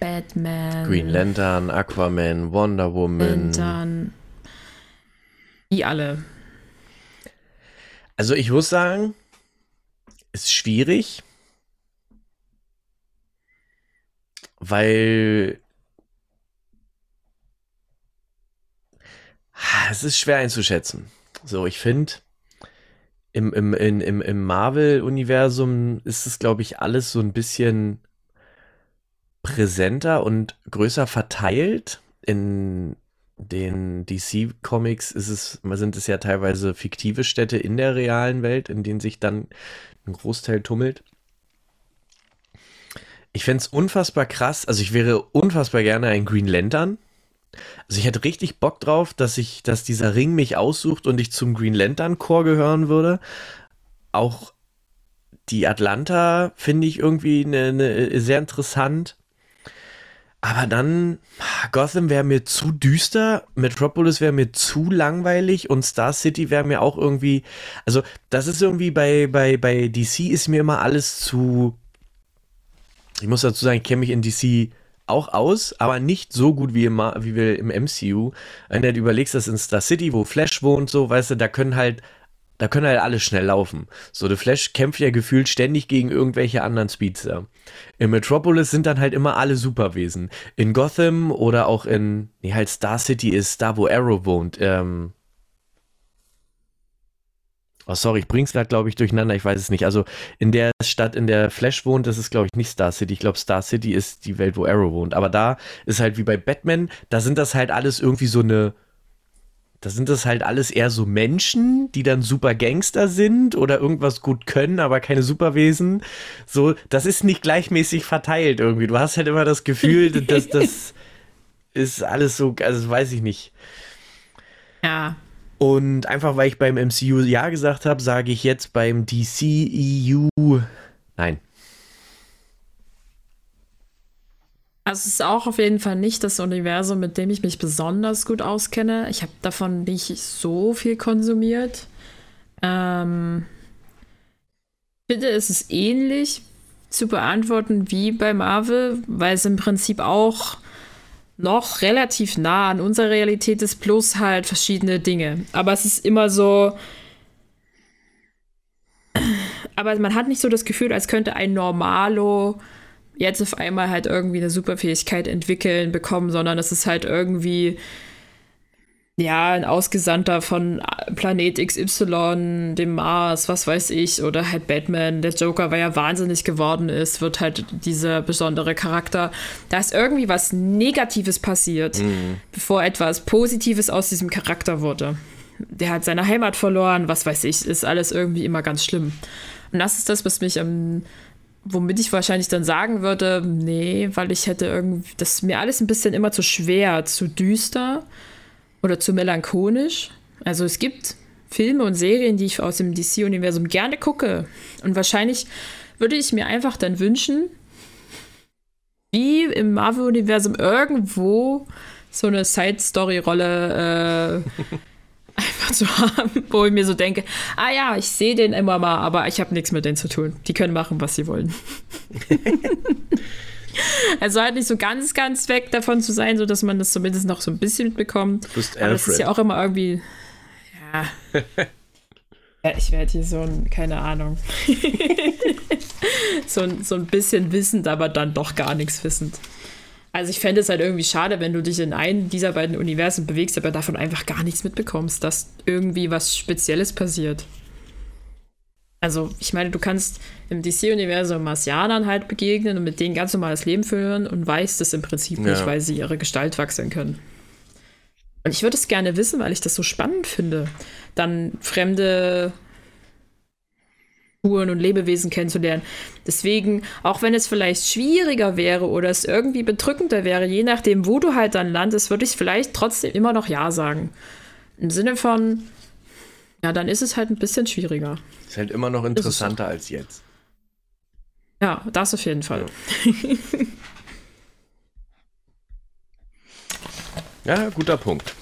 Batman.
Green Lantern, Aquaman, Wonder Woman.
Lantern. Die alle.
Also ich muss sagen, ist schwierig, weil es ist schwer einzuschätzen. So, ich finde, im, im, im, im Marvel-Universum ist es, glaube ich, alles so ein bisschen präsenter und größer verteilt. In den DC-Comics sind es ja teilweise fiktive Städte in der realen Welt, in denen sich dann ein Großteil tummelt. Ich fände es unfassbar krass, also ich wäre unfassbar gerne ein Green Lantern. Also ich hätte richtig Bock drauf, dass ich, dass dieser Ring mich aussucht und ich zum Green Lantern Chor gehören würde. Auch die Atlanta finde ich irgendwie ne, ne, sehr interessant. Aber dann, Gotham wäre mir zu düster, Metropolis wäre mir zu langweilig und Star City wäre mir auch irgendwie, also das ist irgendwie bei, bei, bei DC ist mir immer alles zu, ich muss dazu sagen, ich kenne mich in DC auch aus, aber nicht so gut wie, im, wie wir im MCU. Wenn du überlegst, dass in Star City, wo Flash wohnt, so, weißt du, da können halt da können halt alle schnell laufen. So, The Flash kämpft ja gefühlt ständig gegen irgendwelche anderen Speedster. In Metropolis sind dann halt immer alle Superwesen. In Gotham oder auch in, nee, halt Star City ist da, wo Arrow wohnt. Ähm, Oh, sorry, ich bring's gerade, glaube ich, durcheinander. Ich weiß es nicht. Also in der Stadt, in der Flash wohnt, das ist, glaube ich, nicht Star City. Ich glaube, Star City ist die Welt, wo Arrow wohnt. Aber da ist halt wie bei Batman, da sind das halt alles irgendwie so eine. Da sind das halt alles eher so Menschen, die dann super Gangster sind oder irgendwas gut können, aber keine Superwesen. So, das ist nicht gleichmäßig verteilt irgendwie. Du hast halt immer das Gefühl, dass das ist alles so, also weiß ich nicht.
Ja,
und einfach weil ich beim MCU Ja gesagt habe, sage ich jetzt beim DCEU Nein.
Also es ist auch auf jeden Fall nicht das Universum, mit dem ich mich besonders gut auskenne. Ich habe davon nicht so viel konsumiert. Ähm, ich finde, es ist ähnlich zu beantworten wie bei Marvel, weil es im Prinzip auch noch relativ nah an unserer Realität ist, plus halt verschiedene Dinge. Aber es ist immer so. Aber man hat nicht so das Gefühl, als könnte ein Normalo jetzt auf einmal halt irgendwie eine Superfähigkeit entwickeln, bekommen, sondern es ist halt irgendwie ja, ein Ausgesandter von Planet XY, dem Mars, was weiß ich, oder halt Batman, der Joker, weil er wahnsinnig geworden ist, wird halt dieser besondere Charakter. Da ist irgendwie was Negatives passiert, mhm. bevor etwas Positives aus diesem Charakter wurde. Der hat seine Heimat verloren, was weiß ich, ist alles irgendwie immer ganz schlimm. Und das ist das, was mich am womit ich wahrscheinlich dann sagen würde, nee, weil ich hätte irgendwie, das ist mir alles ein bisschen immer zu schwer, zu düster oder zu melancholisch. Also es gibt Filme und Serien, die ich aus dem DC-Universum gerne gucke. Und wahrscheinlich würde ich mir einfach dann wünschen, wie im Marvel-Universum irgendwo so eine Side-Story-Rolle äh, einfach zu haben, wo ich mir so denke, ah ja, ich sehe den immer mal, aber ich habe nichts mit denen zu tun. Die können machen, was sie wollen. Also halt nicht so ganz, ganz weg davon zu sein, sodass man das zumindest noch so ein bisschen mitbekommt. Du bist Aber das ist ja auch immer irgendwie. Ja. ja ich werde hier so ein, keine Ahnung. so, ein, so ein bisschen wissend, aber dann doch gar nichts wissend. Also ich fände es halt irgendwie schade, wenn du dich in einem dieser beiden Universen bewegst, aber davon einfach gar nichts mitbekommst, dass irgendwie was Spezielles passiert. Also, ich meine, du kannst im DC-Universum Marsianern halt begegnen und mit denen ganz normales Leben führen und weißt es im Prinzip ja. nicht, weil sie ihre Gestalt wechseln können. Und ich würde es gerne wissen, weil ich das so spannend finde, dann fremde Spuren und Lebewesen kennenzulernen. Deswegen, auch wenn es vielleicht schwieriger wäre oder es irgendwie bedrückender wäre, je nachdem, wo du halt dann landest, würde ich vielleicht trotzdem immer noch Ja sagen. Im Sinne von, ja, dann ist es halt ein bisschen schwieriger.
Ist halt immer noch interessanter als jetzt.
Ja, das auf jeden Fall.
Ja, ja guter Punkt.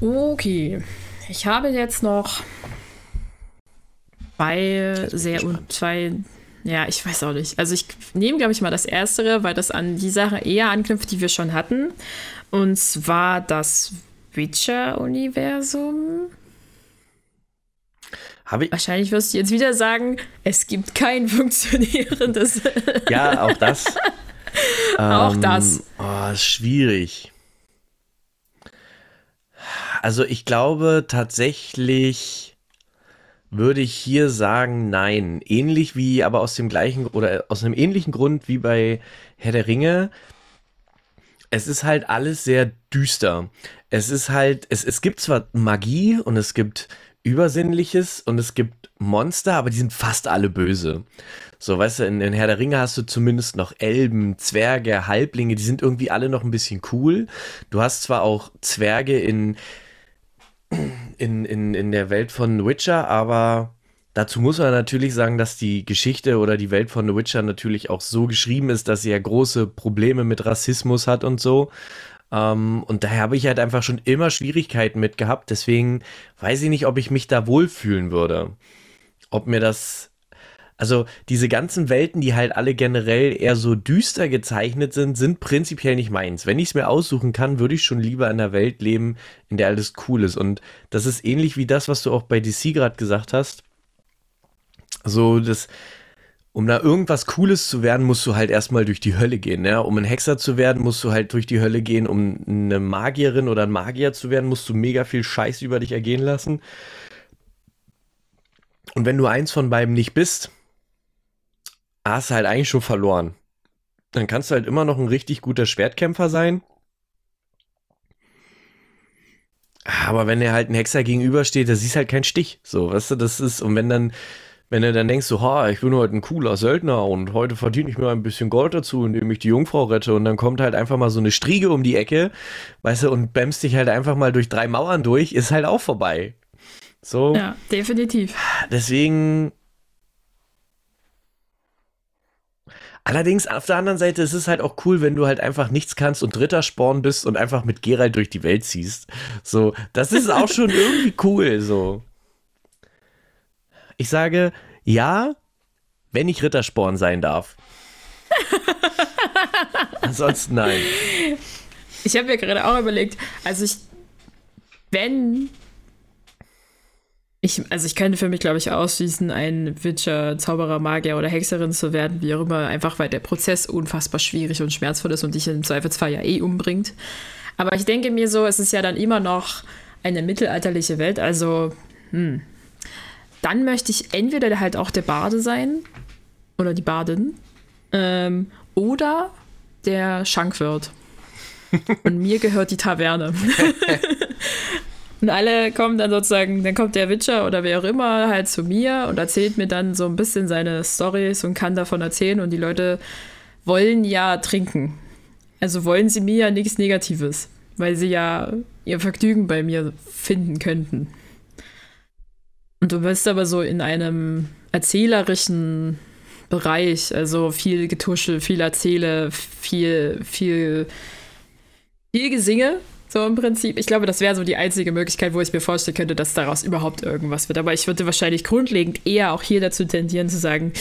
Okay. Ich habe jetzt noch zwei sehr und zwei ja, ich weiß auch nicht. Also ich nehme, glaube ich, mal das Erstere, weil das an die Sache eher anknüpft, die wir schon hatten. Und zwar das Witcher-Universum. Wahrscheinlich wirst du jetzt wieder sagen, es gibt kein funktionierendes.
Ja, auch das.
auch ähm, das.
Oh, ist schwierig. Also ich glaube tatsächlich würde ich hier sagen, nein. Ähnlich wie, aber aus dem gleichen oder aus einem ähnlichen Grund wie bei Herr der Ringe. Es ist halt alles sehr düster. Es ist halt, es, es gibt zwar Magie und es gibt Übersinnliches und es gibt Monster, aber die sind fast alle böse. So, weißt du, in, in Herr der Ringe hast du zumindest noch Elben, Zwerge, Halblinge, die sind irgendwie alle noch ein bisschen cool. Du hast zwar auch Zwerge in in, in, in der Welt von Witcher, aber dazu muss man natürlich sagen, dass die Geschichte oder die Welt von The Witcher natürlich auch so geschrieben ist, dass sie ja große Probleme mit Rassismus hat und so. Ähm, und daher habe ich halt einfach schon immer Schwierigkeiten mit gehabt. Deswegen weiß ich nicht, ob ich mich da wohlfühlen würde. Ob mir das also diese ganzen Welten, die halt alle generell eher so düster gezeichnet sind, sind prinzipiell nicht meins. Wenn ich es mir aussuchen kann, würde ich schon lieber in einer Welt leben, in der alles cool ist. Und das ist ähnlich wie das, was du auch bei DC gerade gesagt hast. So, das, um da irgendwas Cooles zu werden, musst du halt erstmal durch die Hölle gehen. Ne? Um ein Hexer zu werden, musst du halt durch die Hölle gehen. Um eine Magierin oder ein Magier zu werden, musst du mega viel Scheiß über dich ergehen lassen. Und wenn du eins von beiden nicht bist, hast du halt eigentlich schon verloren. Dann kannst du halt immer noch ein richtig guter Schwertkämpfer sein. Aber wenn er halt ein Hexer gegenübersteht, da siehst halt keinen Stich. So, weißt du, das ist, und wenn dann, wenn du dann denkst, so, ha, ich bin heute ein cooler Söldner und heute verdiene ich mir ein bisschen Gold dazu, indem ich die Jungfrau rette und dann kommt halt einfach mal so eine Striege um die Ecke, weißt du, und bämst dich halt einfach mal durch drei Mauern durch, ist halt auch vorbei. So.
Ja, definitiv.
Deswegen, Allerdings auf der anderen Seite ist es halt auch cool, wenn du halt einfach nichts kannst und dritter Sporn bist und einfach mit Geralt durch die Welt ziehst. So, das ist auch schon irgendwie cool, so. Ich sage, ja, wenn ich Rittersporn sein darf. Ansonsten nein.
Ich habe mir gerade auch überlegt, also ich, wenn ich, also ich könnte für mich, glaube ich, ausschließen, ein Witcher, Zauberer, Magier oder Hexerin zu werden, wie auch immer, einfach weil der Prozess unfassbar schwierig und schmerzvoll ist und dich im Zweifelsfall ja eh umbringt. Aber ich denke mir so, es ist ja dann immer noch eine mittelalterliche Welt, also hm, dann möchte ich entweder halt auch der Bade sein oder die Badin ähm, oder der Schankwirt. Und mir gehört die Taverne. Und alle kommen dann sozusagen, dann kommt der Witcher oder wer auch immer halt zu mir und erzählt mir dann so ein bisschen seine Storys und kann davon erzählen und die Leute wollen ja trinken. Also wollen sie mir ja nichts Negatives, weil sie ja ihr Vergnügen bei mir finden könnten. Und du bist aber so in einem erzählerischen Bereich, also viel Getuschel, viel Erzähle, viel, viel, viel Gesinge so im Prinzip. Ich glaube, das wäre so die einzige Möglichkeit, wo ich mir vorstellen könnte, dass daraus überhaupt irgendwas wird. Aber ich würde wahrscheinlich grundlegend eher auch hier dazu tendieren zu sagen,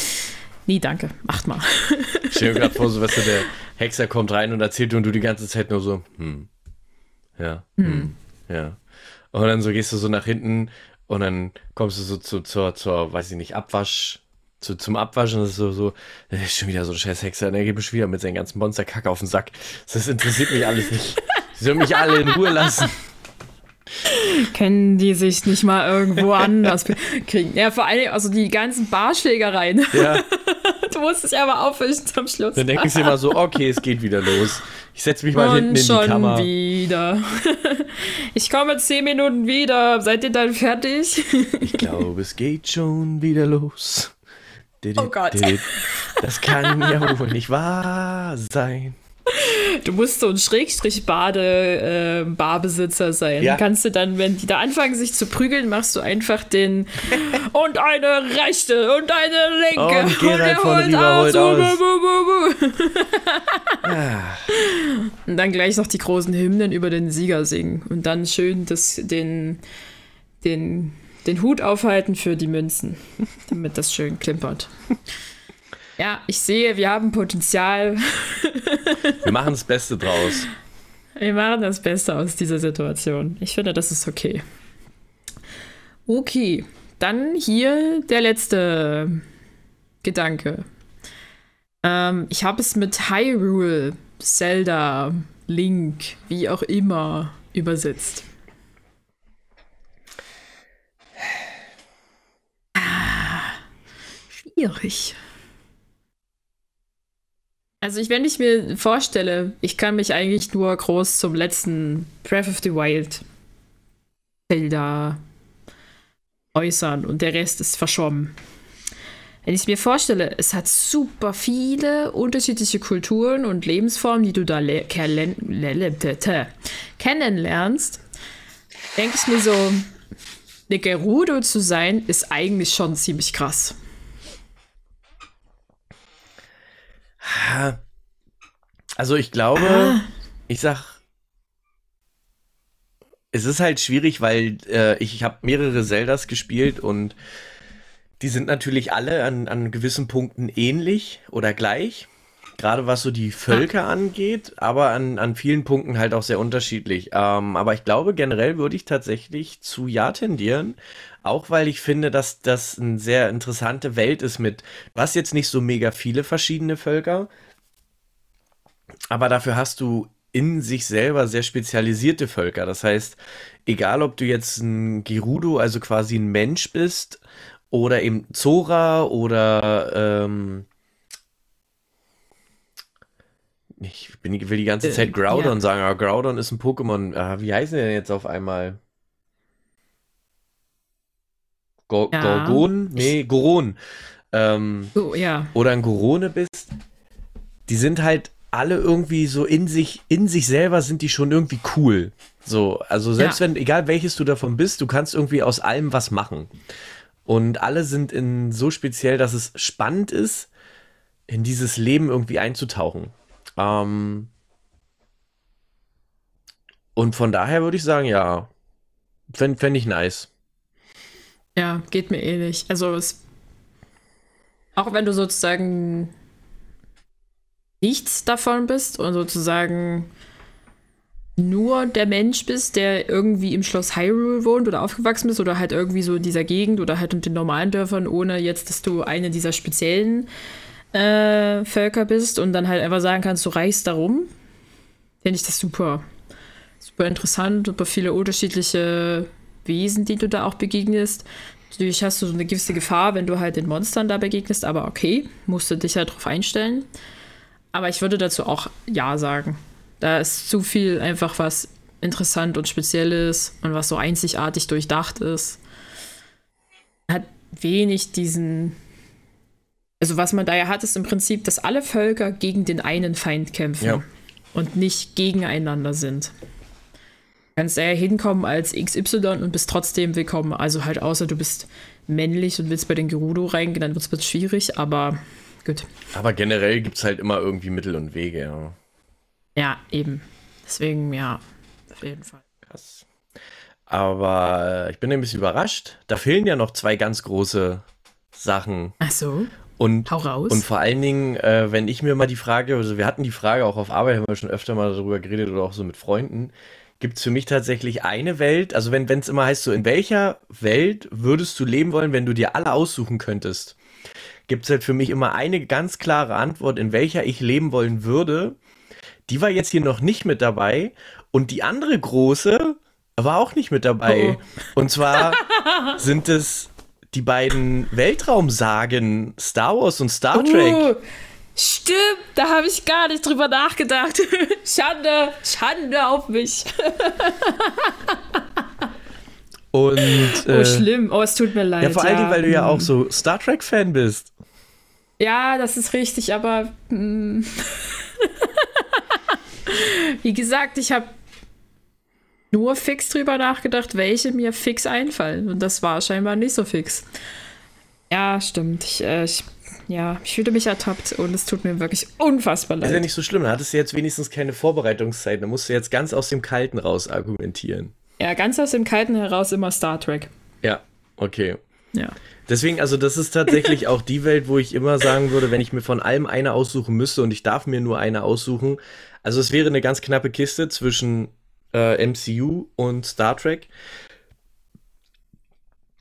nee, danke, macht mal.
Ich stelle mir gerade vor, so, weißt du, der Hexer kommt rein und erzählt und du die ganze Zeit nur so, hm, ja, hm, hm. ja. Und dann so gehst du so nach hinten und dann kommst du so zu, zur, zur, weiß ich nicht, Abwasch, zu, zum Abwaschen, das ist so, so, das ist schon wieder so ein scheiß Hexer, der geht mir schon wieder mit seinen ganzen Monsterkacke auf den Sack. Das interessiert mich alles nicht. Sie sollen mich alle in Ruhe lassen.
Können die sich nicht mal irgendwo anders kriegen? Ja, vor allem, also die ganzen Barschlägereien. Ja. du musst dich aber aufwischen zum Schluss.
Dann denken sie immer so, okay, es geht wieder los. Ich setze mich mal Und hinten in die Kammer.
schon wieder. Ich komme zehn Minuten wieder. Seid ihr dann fertig?
Ich glaube, es geht schon wieder los.
Oh Gott.
Das kann ja wohl nicht wahr sein.
Du musst so ein Schrägstrich-Bade-Barbesitzer äh, sein. Ja. Kannst du dann, wenn die da anfangen, sich zu prügeln, machst du einfach den und eine rechte und eine linke.
Und, und er holt aus. aus.
Und dann gleich noch die großen Hymnen über den Sieger singen. Und dann schön das, den, den, den Hut aufhalten für die Münzen, damit das schön klimpert. Ja, ich sehe, wir haben Potenzial.
wir machen das Beste draus.
Wir machen das Beste aus dieser Situation. Ich finde, das ist okay. Okay, dann hier der letzte Gedanke. Ähm, ich habe es mit Hyrule, Zelda, Link, wie auch immer, übersetzt. Ah, schwierig. Also ich, wenn ich mir vorstelle, ich kann mich eigentlich nur groß zum letzten Breath of the Wild Zelda äußern und der Rest ist verschwommen. Wenn ich mir vorstelle, es hat super viele unterschiedliche Kulturen und Lebensformen, die du da kennenlernst, denke ich mir so, eine Gerudo zu sein, ist eigentlich schon ziemlich krass.
Also ich glaube, ah. ich sag, es ist halt schwierig, weil äh, ich, ich habe mehrere Zeldas gespielt und die sind natürlich alle an, an gewissen Punkten ähnlich oder gleich. Gerade was so die Völker ah. angeht, aber an, an vielen Punkten halt auch sehr unterschiedlich. Ähm, aber ich glaube, generell würde ich tatsächlich zu Ja tendieren. Auch weil ich finde, dass das eine sehr interessante Welt ist mit, was jetzt nicht so mega viele verschiedene Völker, aber dafür hast du in sich selber sehr spezialisierte Völker. Das heißt, egal ob du jetzt ein Gerudo, also quasi ein Mensch bist, oder eben Zora oder ähm, ich bin, will die ganze äh, Zeit Groudon ja. sagen, aber Groudon ist ein Pokémon. Ah, wie heißen die denn jetzt auf einmal? Go ja. Gorgon? Nee, Goron. Ähm,
oh, ja.
Oder ein Gorone bist. Die sind halt alle irgendwie so in sich, in sich selber sind die schon irgendwie cool. So, also selbst ja. wenn, egal welches du davon bist, du kannst irgendwie aus allem was machen. Und alle sind in so speziell, dass es spannend ist, in dieses Leben irgendwie einzutauchen. Ähm und von daher würde ich sagen, ja, fände fänd ich nice.
Ja, geht mir ähnlich. Also es, auch wenn du sozusagen nichts davon bist und sozusagen nur der Mensch bist, der irgendwie im Schloss Hyrule wohnt oder aufgewachsen bist oder halt irgendwie so in dieser Gegend oder halt in den normalen Dörfern, ohne jetzt, dass du eine dieser speziellen äh, Völker bist und dann halt einfach sagen kannst, du reist darum, finde ich das super. Super interessant, super viele unterschiedliche Wesen, die du da auch begegnest. Natürlich hast du so eine gewisse Gefahr, wenn du halt den Monstern da begegnest, aber okay, musst du dich halt drauf einstellen. Aber ich würde dazu auch Ja sagen. Da ist zu viel einfach was interessant und speziell ist und was so einzigartig durchdacht ist. Hat wenig diesen. Also, was man da ja hat, ist im Prinzip, dass alle Völker gegen den einen Feind kämpfen ja. und nicht gegeneinander sind. Du kannst eher hinkommen als XY und bist trotzdem willkommen. Also halt außer du bist männlich und willst bei den Gerudo reingehen, dann wird es schwierig, aber gut.
Aber generell gibt es halt immer irgendwie Mittel und Wege, ja.
Ja, eben. Deswegen, ja, auf jeden Fall. Krass.
Aber äh, ich bin ein bisschen überrascht. Da fehlen ja noch zwei ganz große Sachen.
Ach so.
Und,
Hau raus.
und vor allen Dingen, äh, wenn ich mir mal die Frage, also wir hatten die Frage auch auf Arbeit, haben wir schon öfter mal darüber geredet oder auch so mit Freunden, gibt es für mich tatsächlich eine Welt, also wenn es immer heißt so, in welcher Welt würdest du leben wollen, wenn du dir alle aussuchen könntest, gibt es halt für mich immer eine ganz klare Antwort, in welcher ich leben wollen würde die war jetzt hier noch nicht mit dabei. Und die andere große war auch nicht mit dabei. Oh. Und zwar sind es die beiden Weltraumsagen Star Wars und Star Trek. Uh,
stimmt, da habe ich gar nicht drüber nachgedacht. Schande, Schande auf mich.
Und,
oh, äh, oh, schlimm. Oh, es tut mir leid.
Ja, vor allem, ja. weil du ja auch so Star Trek-Fan bist.
Ja, das ist richtig, aber. Hm. Wie gesagt, ich habe nur fix drüber nachgedacht, welche mir fix einfallen. Und das war scheinbar nicht so fix. Ja, stimmt. Ich, äh, ich, ja, ich fühle mich ertappt und es tut mir wirklich unfassbar leid.
Ist ja nicht so schlimm. Da hattest du jetzt wenigstens keine Vorbereitungszeit. Da musst du jetzt ganz aus dem Kalten raus argumentieren.
Ja, ganz aus dem Kalten heraus immer Star Trek.
Ja, okay.
Ja.
Deswegen, also das ist tatsächlich auch die Welt, wo ich immer sagen würde, wenn ich mir von allem eine aussuchen müsste und ich darf mir nur eine aussuchen, also es wäre eine ganz knappe Kiste zwischen äh, MCU und Star Trek.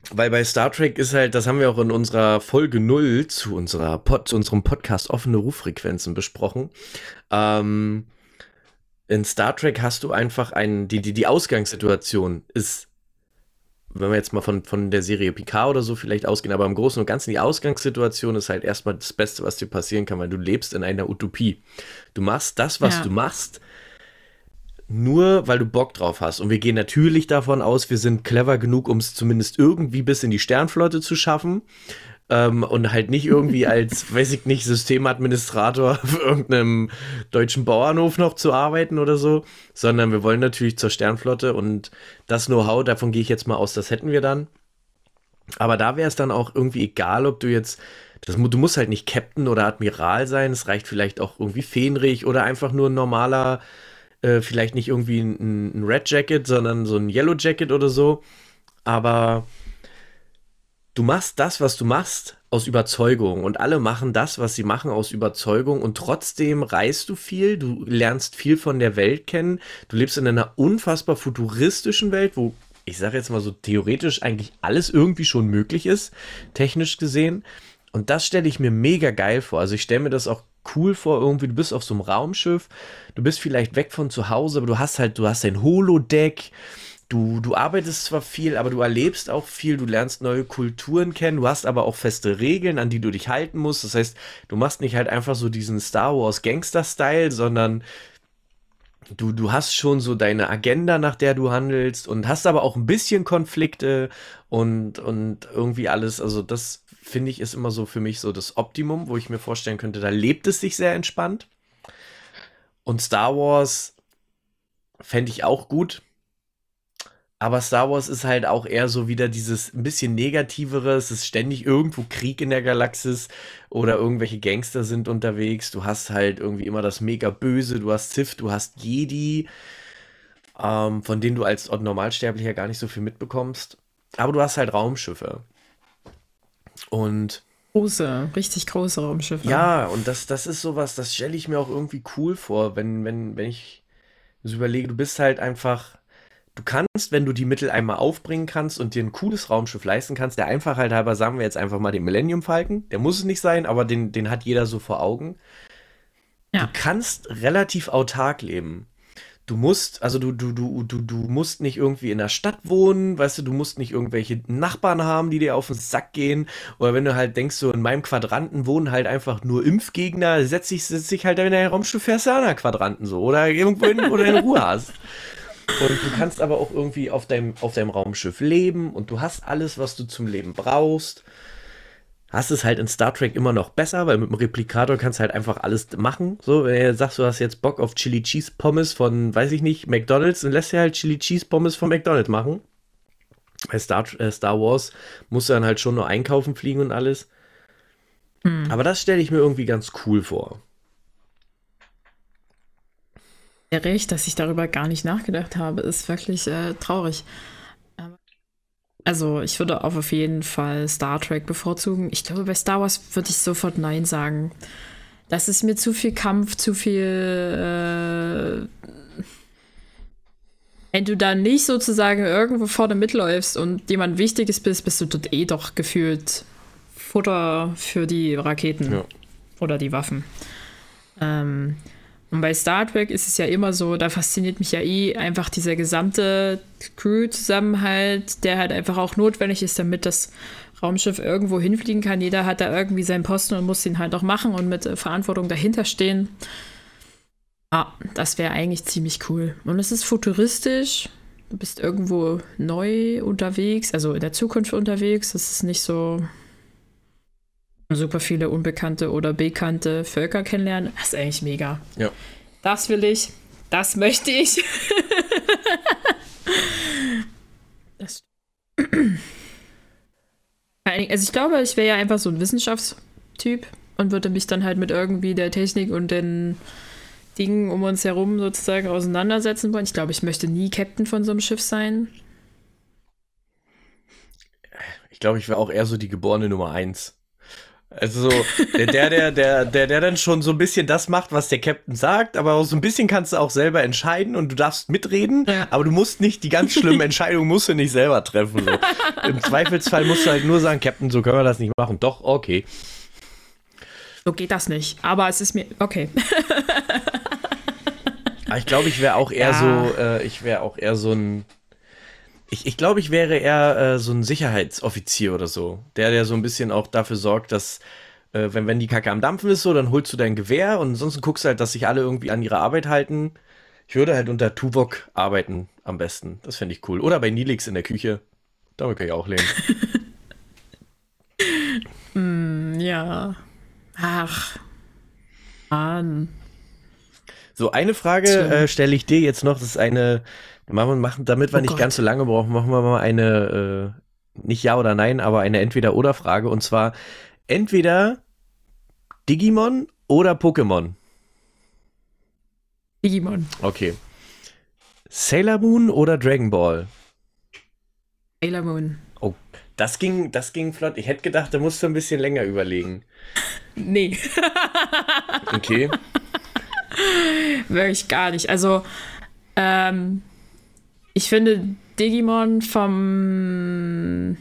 Weil bei Star Trek ist halt, das haben wir auch in unserer Folge 0 zu, unserer Pod, zu unserem Podcast offene Ruffrequenzen besprochen. Ähm, in Star Trek hast du einfach einen, die, die, die Ausgangssituation ist, wenn wir jetzt mal von, von der Serie Picard oder so vielleicht ausgehen, aber im Großen und Ganzen die Ausgangssituation ist halt erstmal das Beste, was dir passieren kann, weil du lebst in einer Utopie. Du machst das, was ja. du machst, nur weil du Bock drauf hast. Und wir gehen natürlich davon aus, wir sind clever genug, um es zumindest irgendwie bis in die Sternflotte zu schaffen. Ähm, und halt nicht irgendwie als, weiß ich nicht, Systemadministrator für irgendeinem deutschen Bauernhof noch zu arbeiten oder so, sondern wir wollen natürlich zur Sternflotte und das Know-how, davon gehe ich jetzt mal aus, das hätten wir dann. Aber da wäre es dann auch irgendwie egal, ob du jetzt, das, du musst halt nicht Captain oder Admiral sein, es reicht vielleicht auch irgendwie Fähnrich oder einfach nur ein normaler, äh, vielleicht nicht irgendwie ein, ein Red Jacket, sondern so ein Yellow Jacket oder so. Aber du machst das, was du machst, aus Überzeugung und alle machen das, was sie machen, aus Überzeugung und trotzdem reist du viel, du lernst viel von der Welt kennen, du lebst in einer unfassbar futuristischen Welt, wo ich sage jetzt mal so theoretisch eigentlich alles irgendwie schon möglich ist, technisch gesehen. Und das stelle ich mir mega geil vor. Also ich stelle mir das auch cool vor, irgendwie, du bist auf so einem Raumschiff, du bist vielleicht weg von zu Hause, aber du hast halt, du hast ein Holodeck, du, du arbeitest zwar viel, aber du erlebst auch viel, du lernst neue Kulturen kennen, du hast aber auch feste Regeln, an die du dich halten musst. Das heißt, du machst nicht halt einfach so diesen Star Wars Gangster-Style, sondern du, du hast schon so deine Agenda, nach der du handelst und hast aber auch ein bisschen Konflikte und, und irgendwie alles. Also, das finde ich ist immer so für mich so das Optimum, wo ich mir vorstellen könnte, da lebt es sich sehr entspannt. Und Star Wars fände ich auch gut aber Star Wars ist halt auch eher so wieder dieses ein bisschen negativere. Es ist ständig irgendwo Krieg in der Galaxis oder irgendwelche Gangster sind unterwegs. Du hast halt irgendwie immer das mega Böse. Du hast Sith, du hast Jedi, ähm, von denen du als Normalsterblicher gar nicht so viel mitbekommst. Aber du hast halt Raumschiffe. Und.
Große, richtig große Raumschiffe.
Ja, und das, das ist sowas, das stelle ich mir auch irgendwie cool vor, wenn, wenn, wenn ich so überlege, du bist halt einfach du kannst, wenn du die Mittel einmal aufbringen kannst und dir ein cooles Raumschiff leisten kannst, der Einfachheit halber sagen wir jetzt einfach mal den Millennium Falcon, der muss es nicht sein, aber den, den hat jeder so vor Augen. Ja. Du kannst relativ autark leben. Du musst, also du, du, du, du, du musst nicht irgendwie in der Stadt wohnen, weißt du, du musst nicht irgendwelche Nachbarn haben, die dir auf den Sack gehen. Oder wenn du halt denkst, so in meinem Quadranten wohnen halt einfach nur Impfgegner, setz dich, setz dich halt in der Raumschiff fährst du Quadranten so. Oder irgendwo in, oder in Ruhe hast. Und du kannst aber auch irgendwie auf deinem, auf deinem Raumschiff leben und du hast alles, was du zum Leben brauchst. Hast es halt in Star Trek immer noch besser, weil mit dem Replikator kannst du halt einfach alles machen. So, wenn du sagst, du hast jetzt Bock auf Chili Cheese Pommes von, weiß ich nicht, McDonalds, dann lässt du halt Chili Cheese Pommes von McDonalds machen. Bei Star, äh, Star Wars musst du dann halt schon nur einkaufen fliegen und alles. Hm. Aber das stelle ich mir irgendwie ganz cool vor
recht, dass ich darüber gar nicht nachgedacht habe, ist wirklich äh, traurig. Also, ich würde auch auf jeden Fall Star Trek bevorzugen. Ich glaube, bei Star Wars würde ich sofort Nein sagen. Das ist mir zu viel Kampf, zu viel. Äh, wenn du da nicht sozusagen irgendwo vorne mitläufst und jemand Wichtiges bist, bist du dort eh doch gefühlt Futter für die Raketen ja. oder die Waffen. Ähm, und bei Star Trek ist es ja immer so, da fasziniert mich ja eh einfach dieser gesamte Crew-Zusammenhalt, der halt einfach auch notwendig ist, damit das Raumschiff irgendwo hinfliegen kann. Jeder hat da irgendwie seinen Posten und muss ihn halt auch machen und mit äh, Verantwortung dahinter stehen. Ah, das wäre eigentlich ziemlich cool. Und es ist futuristisch. Du bist irgendwo neu unterwegs, also in der Zukunft unterwegs. Das ist nicht so super viele unbekannte oder bekannte Völker kennenlernen. Das ist eigentlich mega.
Ja.
Das will ich. Das möchte ich. das. Also ich glaube, ich wäre ja einfach so ein Wissenschaftstyp und würde mich dann halt mit irgendwie der Technik und den Dingen um uns herum sozusagen auseinandersetzen wollen. Ich glaube, ich möchte nie Captain von so einem Schiff sein
Ich glaube, ich wäre auch eher so die geborene Nummer eins. Also so, der, der, der, der, der dann schon so ein bisschen das macht, was der Captain sagt, aber so ein bisschen kannst du auch selber entscheiden und du darfst mitreden, ja. aber du musst nicht die ganz schlimmen Entscheidungen musst du nicht selber treffen. So. Im Zweifelsfall musst du halt nur sagen, Captain, so können wir das nicht machen. Doch, okay.
So geht das nicht. Aber es ist mir okay.
ich glaube, ich wäre auch eher ja. so, äh, ich wäre auch eher so ein ich, ich glaube, ich wäre eher äh, so ein Sicherheitsoffizier oder so. Der, der so ein bisschen auch dafür sorgt, dass, äh, wenn, wenn die Kacke am Dampfen ist, so, dann holst du dein Gewehr und ansonsten guckst halt, dass sich alle irgendwie an ihre Arbeit halten. Ich würde halt unter Tuvok arbeiten am besten. Das fände ich cool. Oder bei Nilix in der Küche. Damit kann ich auch leben.
mm, ja. Ach. Mann.
So, eine Frage äh, stelle ich dir jetzt noch. Das ist eine Machen machen, damit wir oh nicht Gott. ganz so lange brauchen, machen wir mal eine, äh, nicht Ja oder Nein, aber eine Entweder-Oder-Frage. Und zwar entweder Digimon oder Pokémon.
Digimon.
Okay. Sailor Moon oder Dragon Ball?
Sailor Moon.
Oh, das ging, das ging flott. Ich hätte gedacht, da musst du ein bisschen länger überlegen.
Nee.
okay.
Wirklich gar nicht. Also, ähm, ich finde Digimon vom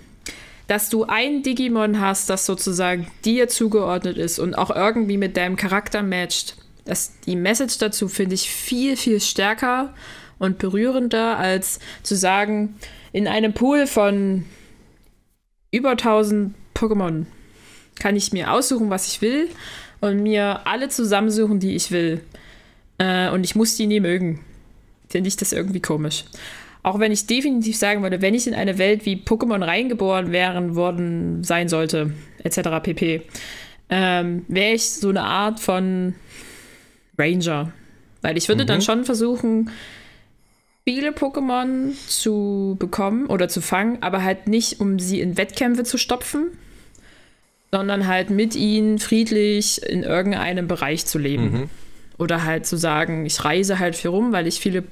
dass du ein Digimon hast, das sozusagen dir zugeordnet ist und auch irgendwie mit deinem Charakter matcht. Das, die Message dazu finde ich viel, viel stärker und berührender, als zu sagen, in einem Pool von über 1000 Pokémon kann ich mir aussuchen, was ich will und mir alle zusammensuchen, die ich will. Äh, und ich muss die nie mögen. Finde ich das irgendwie komisch. Auch wenn ich definitiv sagen würde, wenn ich in eine Welt wie Pokémon reingeboren wären worden sein sollte, etc. pp, ähm, wäre ich so eine Art von Ranger. Weil ich würde mhm. dann schon versuchen, viele Pokémon zu bekommen oder zu fangen, aber halt nicht, um sie in Wettkämpfe zu stopfen, sondern halt mit ihnen friedlich in irgendeinem Bereich zu leben. Mhm. Oder halt zu sagen, ich reise halt viel rum, weil ich viele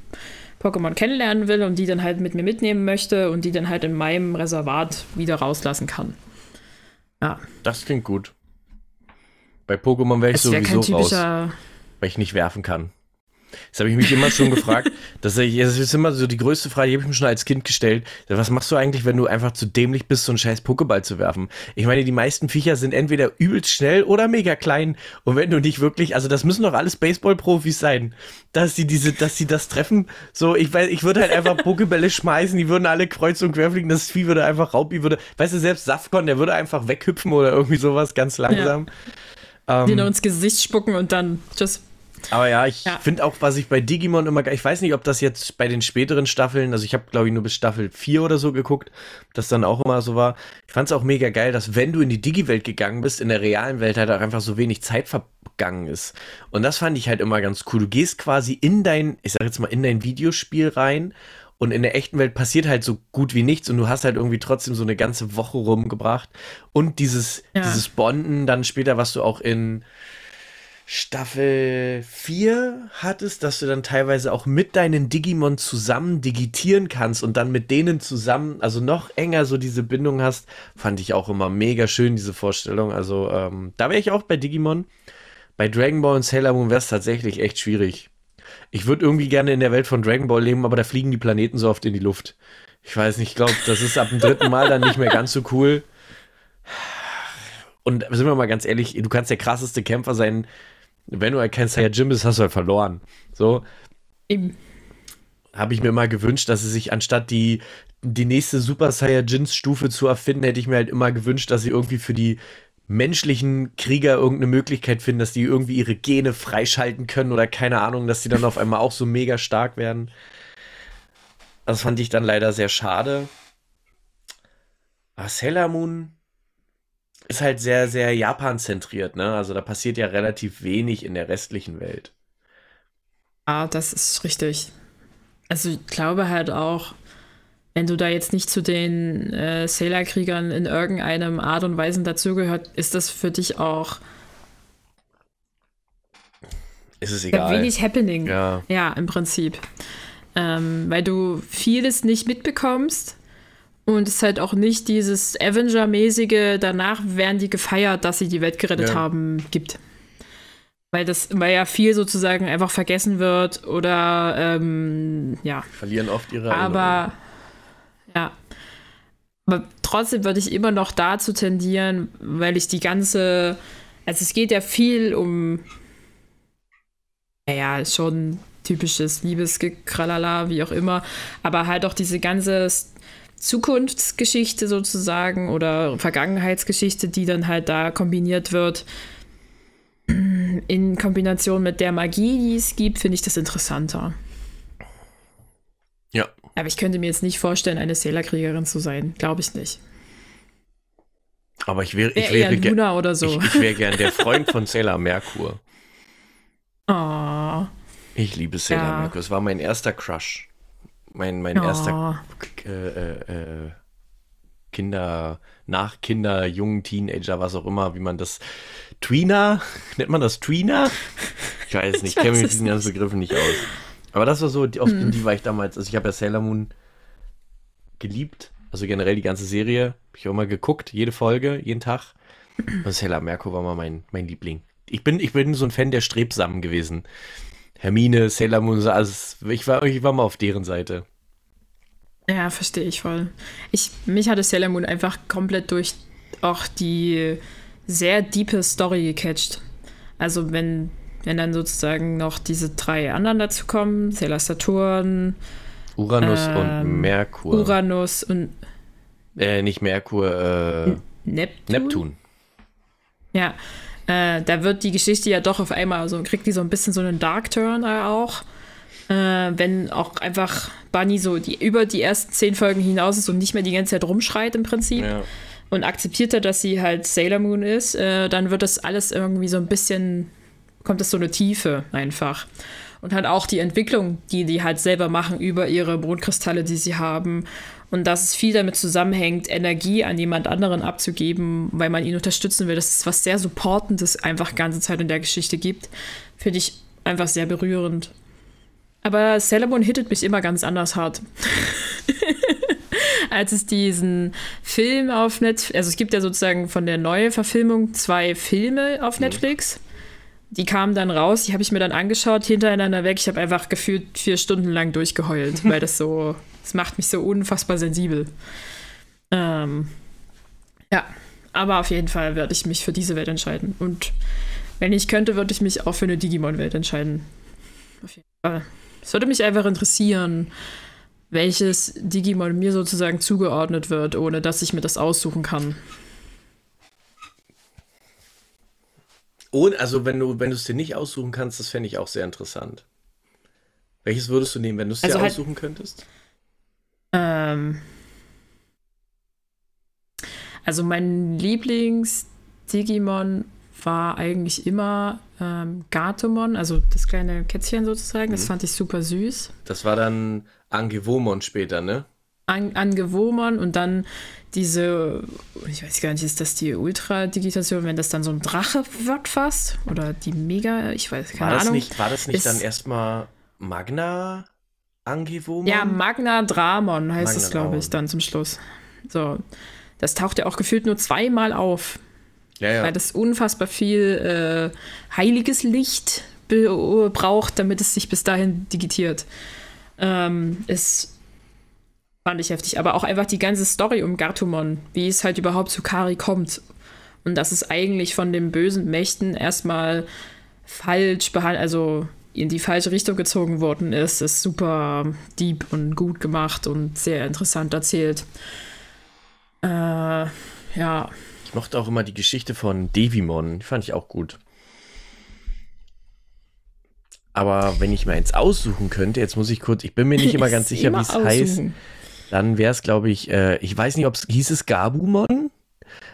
Pokémon kennenlernen will und die dann halt mit mir mitnehmen möchte und die dann halt in meinem Reservat wieder rauslassen kann. Ja.
Das klingt gut. Bei Pokémon wäre ich sowieso raus, weil ich nicht werfen kann. Das habe ich mich immer schon gefragt. Das ist immer so die größte Frage, die habe ich mir schon als Kind gestellt. Was machst du eigentlich, wenn du einfach zu dämlich bist, so einen scheiß Pokéball zu werfen? Ich meine, die meisten Viecher sind entweder übelst schnell oder mega klein. Und wenn du nicht wirklich, also das müssen doch alles Baseball-Profis sein, dass sie diese, dass sie das treffen. So, ich weiß, ich würde halt einfach Pokébälle schmeißen, die würden alle kreuz und quer fliegen, das Vieh würde einfach Raupi würde, weißt du, selbst Safkon, der würde einfach weghüpfen oder irgendwie sowas ganz langsam.
Ja. Ähm, die nur ins Gesicht spucken und dann just
aber ja, ich ja. finde auch, was ich bei Digimon immer, ich weiß nicht, ob das jetzt bei den späteren Staffeln, also ich habe, glaube ich, nur bis Staffel 4 oder so geguckt, das dann auch immer so war. Ich fand es auch mega geil, dass wenn du in die Digi-Welt gegangen bist, in der realen Welt halt auch einfach so wenig Zeit vergangen ist. Und das fand ich halt immer ganz cool. Du gehst quasi in dein, ich sag jetzt mal, in dein Videospiel rein und in der echten Welt passiert halt so gut wie nichts und du hast halt irgendwie trotzdem so eine ganze Woche rumgebracht. Und dieses, ja. dieses Bonden dann später, was du auch in Staffel 4 hattest, dass du dann teilweise auch mit deinen Digimon zusammen digitieren kannst und dann mit denen zusammen, also noch enger so diese Bindung hast, fand ich auch immer mega schön, diese Vorstellung. Also ähm, da wäre ich auch bei Digimon. Bei Dragon Ball und Sailor Moon wäre es tatsächlich echt schwierig. Ich würde irgendwie gerne in der Welt von Dragon Ball leben, aber da fliegen die Planeten so oft in die Luft. Ich weiß nicht, ich glaube, das ist ab dem dritten Mal dann nicht mehr ganz so cool. Und sind wir mal ganz ehrlich, du kannst der krasseste Kämpfer sein, wenn du halt kein Saiyajin bist, hast du halt verloren. So. Eben. Habe ich mir mal gewünscht, dass sie sich anstatt die, die nächste Super Saiyajins-Stufe zu erfinden, hätte ich mir halt immer gewünscht, dass sie irgendwie für die menschlichen Krieger irgendeine Möglichkeit finden, dass die irgendwie ihre Gene freischalten können oder keine Ahnung, dass die dann auf einmal auch so mega stark werden. Das fand ich dann leider sehr schade. Aber Sailor Moon ist halt sehr, sehr Japan-zentriert, ne? Also da passiert ja relativ wenig in der restlichen Welt.
Ah, das ist richtig. Also ich glaube halt auch, wenn du da jetzt nicht zu den äh, Sailor-Kriegern in irgendeinem Art und Weise dazugehört, ist das für dich auch.
Ist es egal.
Wenig Happening. Ja, ja im Prinzip. Ähm, weil du vieles nicht mitbekommst Und es ist halt auch nicht dieses Avenger-mäßige, danach werden die gefeiert, dass sie die Welt gerettet ja. haben, gibt. Weil das, weil ja viel sozusagen einfach vergessen wird oder ähm, ja.
Verlieren oft ihre
Aber ja. Aber trotzdem würde ich immer noch dazu tendieren, weil ich die ganze, also es geht ja viel um, naja, schon typisches Liebesgekralala, wie auch immer, aber halt auch diese ganze Zukunftsgeschichte sozusagen oder Vergangenheitsgeschichte, die dann halt da kombiniert wird. In Kombination mit der Magie, die es gibt, finde ich das interessanter.
Ja.
Aber ich könnte mir jetzt nicht vorstellen, eine Sailor-Kriegerin zu sein. Glaube ich nicht.
Aber ich wäre ich wäre
Luna oder so.
Ich, ich wäre gern der Freund von Sailor Merkur.
Oh.
Ich liebe Sailor ja. Merkur. Es war mein erster Crush. Mein, mein oh. erster äh, äh, äh, Kinder, nach Kinder, jungen Teenager, was auch immer, wie man das. Tweener? Nennt man das Tweener? Ich weiß nicht, ich kenne mich mit diesen ganzen Begriffen nicht aus. Aber das war so, die, auf hm. die war ich damals. Also ich habe ja Sailor Moon geliebt. Also generell die ganze Serie. Habe ich auch immer geguckt, jede Folge, jeden Tag. Und Sailor Merkur war mal mein, mein Liebling. Ich bin, ich bin so ein Fan der Strebsamen gewesen. Hermine, Sailor Moon, also ich war, ich war mal auf deren Seite.
Ja, verstehe ich voll. Ich, mich hatte Sailor Moon einfach komplett durch auch die sehr diepe Story gecatcht. Also wenn, wenn dann sozusagen noch diese drei anderen dazu kommen, Sailor Saturn,
Uranus ähm, und Merkur.
Uranus und
äh, nicht Merkur, äh,
Neptun.
Neptun.
Ja, äh, da wird die Geschichte ja doch auf einmal so, kriegt die so ein bisschen so einen Dark Turn auch. Äh, wenn auch einfach Bunny so die, über die ersten zehn Folgen hinaus ist und nicht mehr die ganze Zeit rumschreit im Prinzip ja. und akzeptiert hat, dass sie halt Sailor Moon ist, äh, dann wird das alles irgendwie so ein bisschen, kommt das so eine Tiefe einfach. Und halt auch die Entwicklung, die die halt selber machen über ihre Mondkristalle, die sie haben. Und dass es viel damit zusammenhängt, Energie an jemand anderen abzugeben, weil man ihn unterstützen will. Das ist was sehr Supportendes einfach ganze Zeit in der Geschichte gibt. Finde ich einfach sehr berührend. Aber Sailor hittet mich immer ganz anders hart. Als es diesen Film auf Netflix, also es gibt ja sozusagen von der neuen Verfilmung zwei Filme auf mhm. Netflix. Die kamen dann raus, die habe ich mir dann angeschaut, hintereinander weg. Ich habe einfach gefühlt vier Stunden lang durchgeheult, weil das so, das macht mich so unfassbar sensibel. Ähm, ja, aber auf jeden Fall werde ich mich für diese Welt entscheiden. Und wenn ich könnte, würde ich mich auch für eine Digimon-Welt entscheiden. Auf jeden Fall. Es würde mich einfach interessieren, welches Digimon mir sozusagen zugeordnet wird, ohne dass ich mir das aussuchen kann.
Und also wenn du, wenn du es dir nicht aussuchen kannst, das fände ich auch sehr interessant. Welches würdest du nehmen, wenn du es also dir halt, aussuchen könntest?
Ähm, also mein Lieblings-Digimon war eigentlich immer ähm, Gatomon, also das kleine Kätzchen sozusagen. Das mhm. fand ich super süß.
Das war dann Angewomon später, ne?
An Angewomon und dann diese, ich weiß gar nicht, ist das die Ultra-Digitation, wenn das dann so ein Drache wird fast? Oder die Mega, ich weiß keine
war
Ahnung.
Nicht, war das nicht ist, dann erstmal Magna Angewomon?
Ja, Magna Dramon heißt Magna es, glaube ich, dann zum Schluss. So. Das taucht ja auch gefühlt nur zweimal auf.
Ja, ja.
Weil das unfassbar viel äh, heiliges Licht braucht, damit es sich bis dahin digitiert. Ähm, ist fand ich heftig. Aber auch einfach die ganze Story um Gartumon, wie es halt überhaupt zu Kari kommt. Und dass es eigentlich von den bösen Mächten erstmal falsch behandelt, also in die falsche Richtung gezogen worden ist, ist super deep und gut gemacht und sehr interessant erzählt. Äh, ja,
mochte auch immer die Geschichte von Devimon. Die fand ich auch gut. Aber wenn ich mir eins aussuchen könnte, jetzt muss ich kurz, ich bin mir nicht immer ganz sicher, wie es heißt. Dann wäre es, glaube ich, äh, ich weiß nicht, ob es hieß es Gabumon.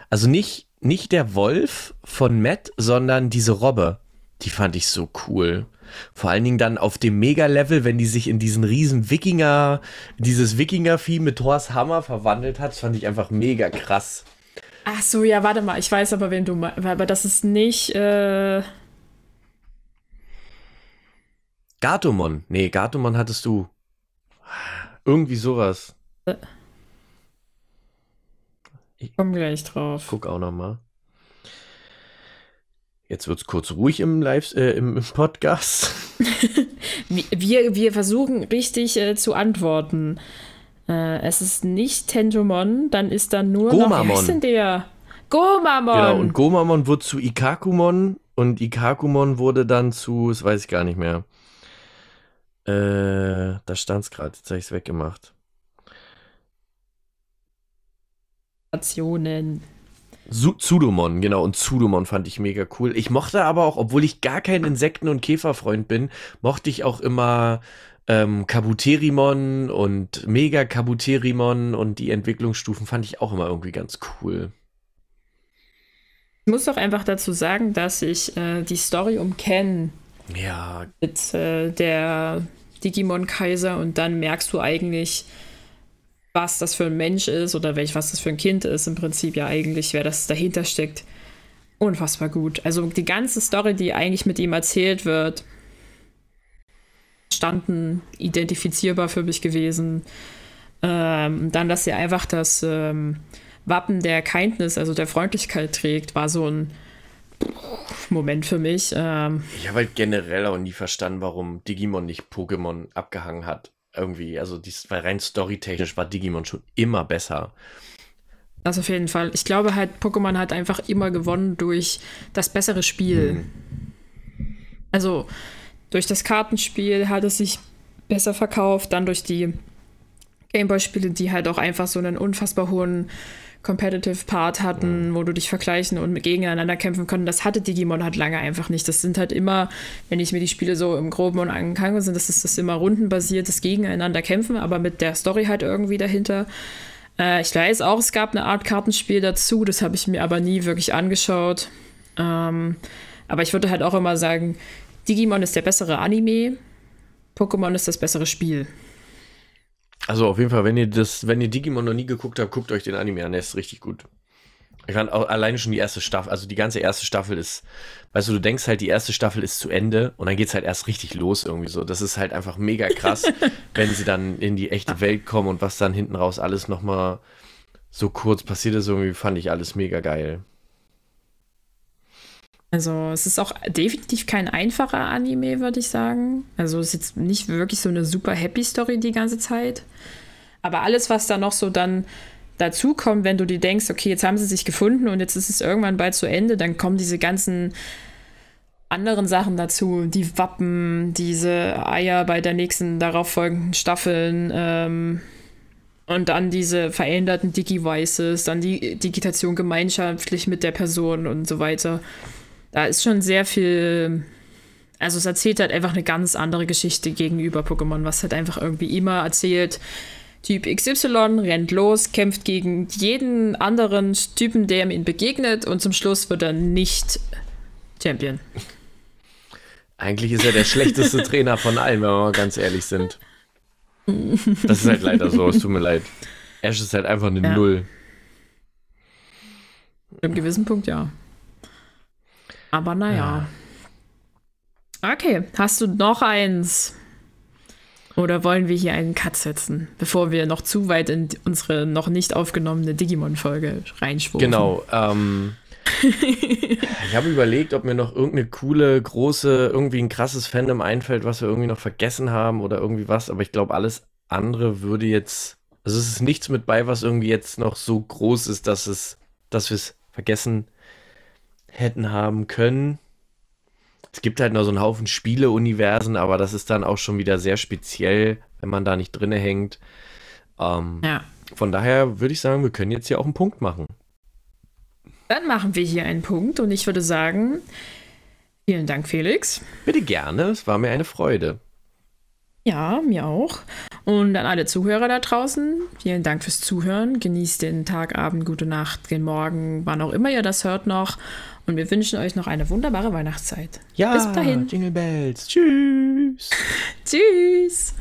Also nicht, nicht der Wolf von Matt, sondern diese Robbe. Die fand ich so cool. Vor allen Dingen dann auf dem Mega-Level, wenn die sich in diesen riesen Wikinger, dieses Wikinger-Vieh mit Thors Hammer verwandelt hat, fand ich einfach mega krass.
Ach so, ja, warte mal. Ich weiß aber, wen du meinst. Aber das ist nicht. Äh...
Gatomon. Nee, Gatomon hattest du. Irgendwie sowas. Äh.
Ich komme gleich drauf.
Guck auch noch mal. Jetzt wird es kurz ruhig im Live, äh, im, im, Podcast.
wir, wir versuchen richtig äh, zu antworten. Äh, es ist nicht Tenjomon, dann ist da nur
Gomamon.
noch, wie denn der? Gomamon.
Genau, und Gomamon wurde zu Ikakumon und Ikakumon wurde dann zu, das weiß ich gar nicht mehr. Äh, da stand es gerade, jetzt habe ich es weggemacht.
Nationen.
Zudomon, genau. Und Zudomon fand ich mega cool. Ich mochte aber auch, obwohl ich gar kein Insekten- und Käferfreund bin, mochte ich auch immer ähm, Kabuterimon und Mega Kabuterimon und die Entwicklungsstufen fand ich auch immer irgendwie ganz cool.
Ich muss doch einfach dazu sagen, dass ich äh, die Story um Ken
ja.
mit äh, der Digimon-Kaiser und dann merkst du eigentlich, was das für ein Mensch ist oder welch, was das für ein Kind ist, im Prinzip ja eigentlich, wer das dahinter steckt. Unfassbar gut. Also die ganze Story, die eigentlich mit ihm erzählt wird, standen identifizierbar für mich gewesen. Ähm, dann, dass er einfach das ähm, Wappen der Kindness, also der Freundlichkeit trägt, war so ein Moment für mich. Ähm,
ich habe halt generell auch nie verstanden, warum Digimon nicht Pokémon abgehangen hat irgendwie, also dies, weil rein storytechnisch war Digimon schon immer besser.
Das auf jeden Fall. Ich glaube halt, Pokémon hat einfach immer gewonnen durch das bessere Spiel. Hm. Also durch das Kartenspiel hat es sich besser verkauft, dann durch die Gameboy-Spiele, die halt auch einfach so einen unfassbar hohen Competitive Part hatten, wo du dich vergleichen und gegeneinander kämpfen können. Das hatte Digimon halt lange einfach nicht. Das sind halt immer, wenn ich mir die Spiele so im Groben und ankange, sind das ist das immer rundenbasiertes Gegeneinander kämpfen, aber mit der Story halt irgendwie dahinter. Äh, ich weiß auch, es gab eine Art Kartenspiel dazu, das habe ich mir aber nie wirklich angeschaut. Ähm, aber ich würde halt auch immer sagen, Digimon ist der bessere Anime, Pokémon ist das bessere Spiel.
Also auf jeden Fall, wenn ihr das, wenn ihr Digimon noch nie geguckt habt, guckt euch den Anime an, der ist richtig gut. Ich fand auch alleine schon die erste Staffel, also die ganze erste Staffel ist, weißt du, du denkst halt, die erste Staffel ist zu Ende und dann geht es halt erst richtig los irgendwie so. Das ist halt einfach mega krass, wenn sie dann in die echte Welt kommen und was dann hinten raus alles nochmal so kurz passiert ist, irgendwie fand ich alles mega geil.
Also es ist auch definitiv kein einfacher Anime, würde ich sagen. Also es ist jetzt nicht wirklich so eine super happy Story die ganze Zeit. Aber alles, was da noch so dann dazu kommt, wenn du dir denkst, okay, jetzt haben sie sich gefunden und jetzt ist es irgendwann bald zu Ende, dann kommen diese ganzen anderen Sachen dazu, die Wappen, diese Eier bei der nächsten darauf folgenden Staffeln ähm, und dann diese veränderten Digi-Vices, dann die Digitation gemeinschaftlich mit der Person und so weiter da ist schon sehr viel. Also es erzählt halt einfach eine ganz andere Geschichte gegenüber Pokémon, was halt einfach irgendwie immer erzählt. Typ XY rennt los, kämpft gegen jeden anderen Typen, der ihm begegnet und zum Schluss wird er nicht Champion.
Eigentlich ist er der schlechteste Trainer von allen, wenn wir mal ganz ehrlich sind. Das ist halt leider so, es tut mir leid. Ash ist halt einfach eine ja. Null.
Im gewissen Punkt ja. Aber naja. Ja. Okay, hast du noch eins? Oder wollen wir hier einen Cut setzen, bevor wir noch zu weit in unsere noch nicht aufgenommene Digimon-Folge reinschwuren?
Genau. Ähm, ich habe überlegt, ob mir noch irgendeine coole, große, irgendwie ein krasses Fandom einfällt, was wir irgendwie noch vergessen haben oder irgendwie was. Aber ich glaube, alles andere würde jetzt. Also es ist nichts mit bei, was irgendwie jetzt noch so groß ist, dass es, dass wir es vergessen hätten haben können. Es gibt halt noch so einen Haufen Spiele-Universen, aber das ist dann auch schon wieder sehr speziell, wenn man da nicht drinne hängt. Ähm, ja. Von daher würde ich sagen, wir können jetzt hier auch einen Punkt machen.
Dann machen wir hier einen Punkt und ich würde sagen, vielen Dank, Felix.
Bitte gerne, es war mir eine Freude.
Ja, mir auch. Und an alle Zuhörer da draußen, vielen Dank fürs Zuhören. Genießt den Tag, Abend, gute Nacht, den Morgen, wann auch immer ihr das hört noch. Und wir wünschen euch noch eine wunderbare Weihnachtszeit.
Ja, bis dahin. Jingle Bells. Tschüss.
Tschüss.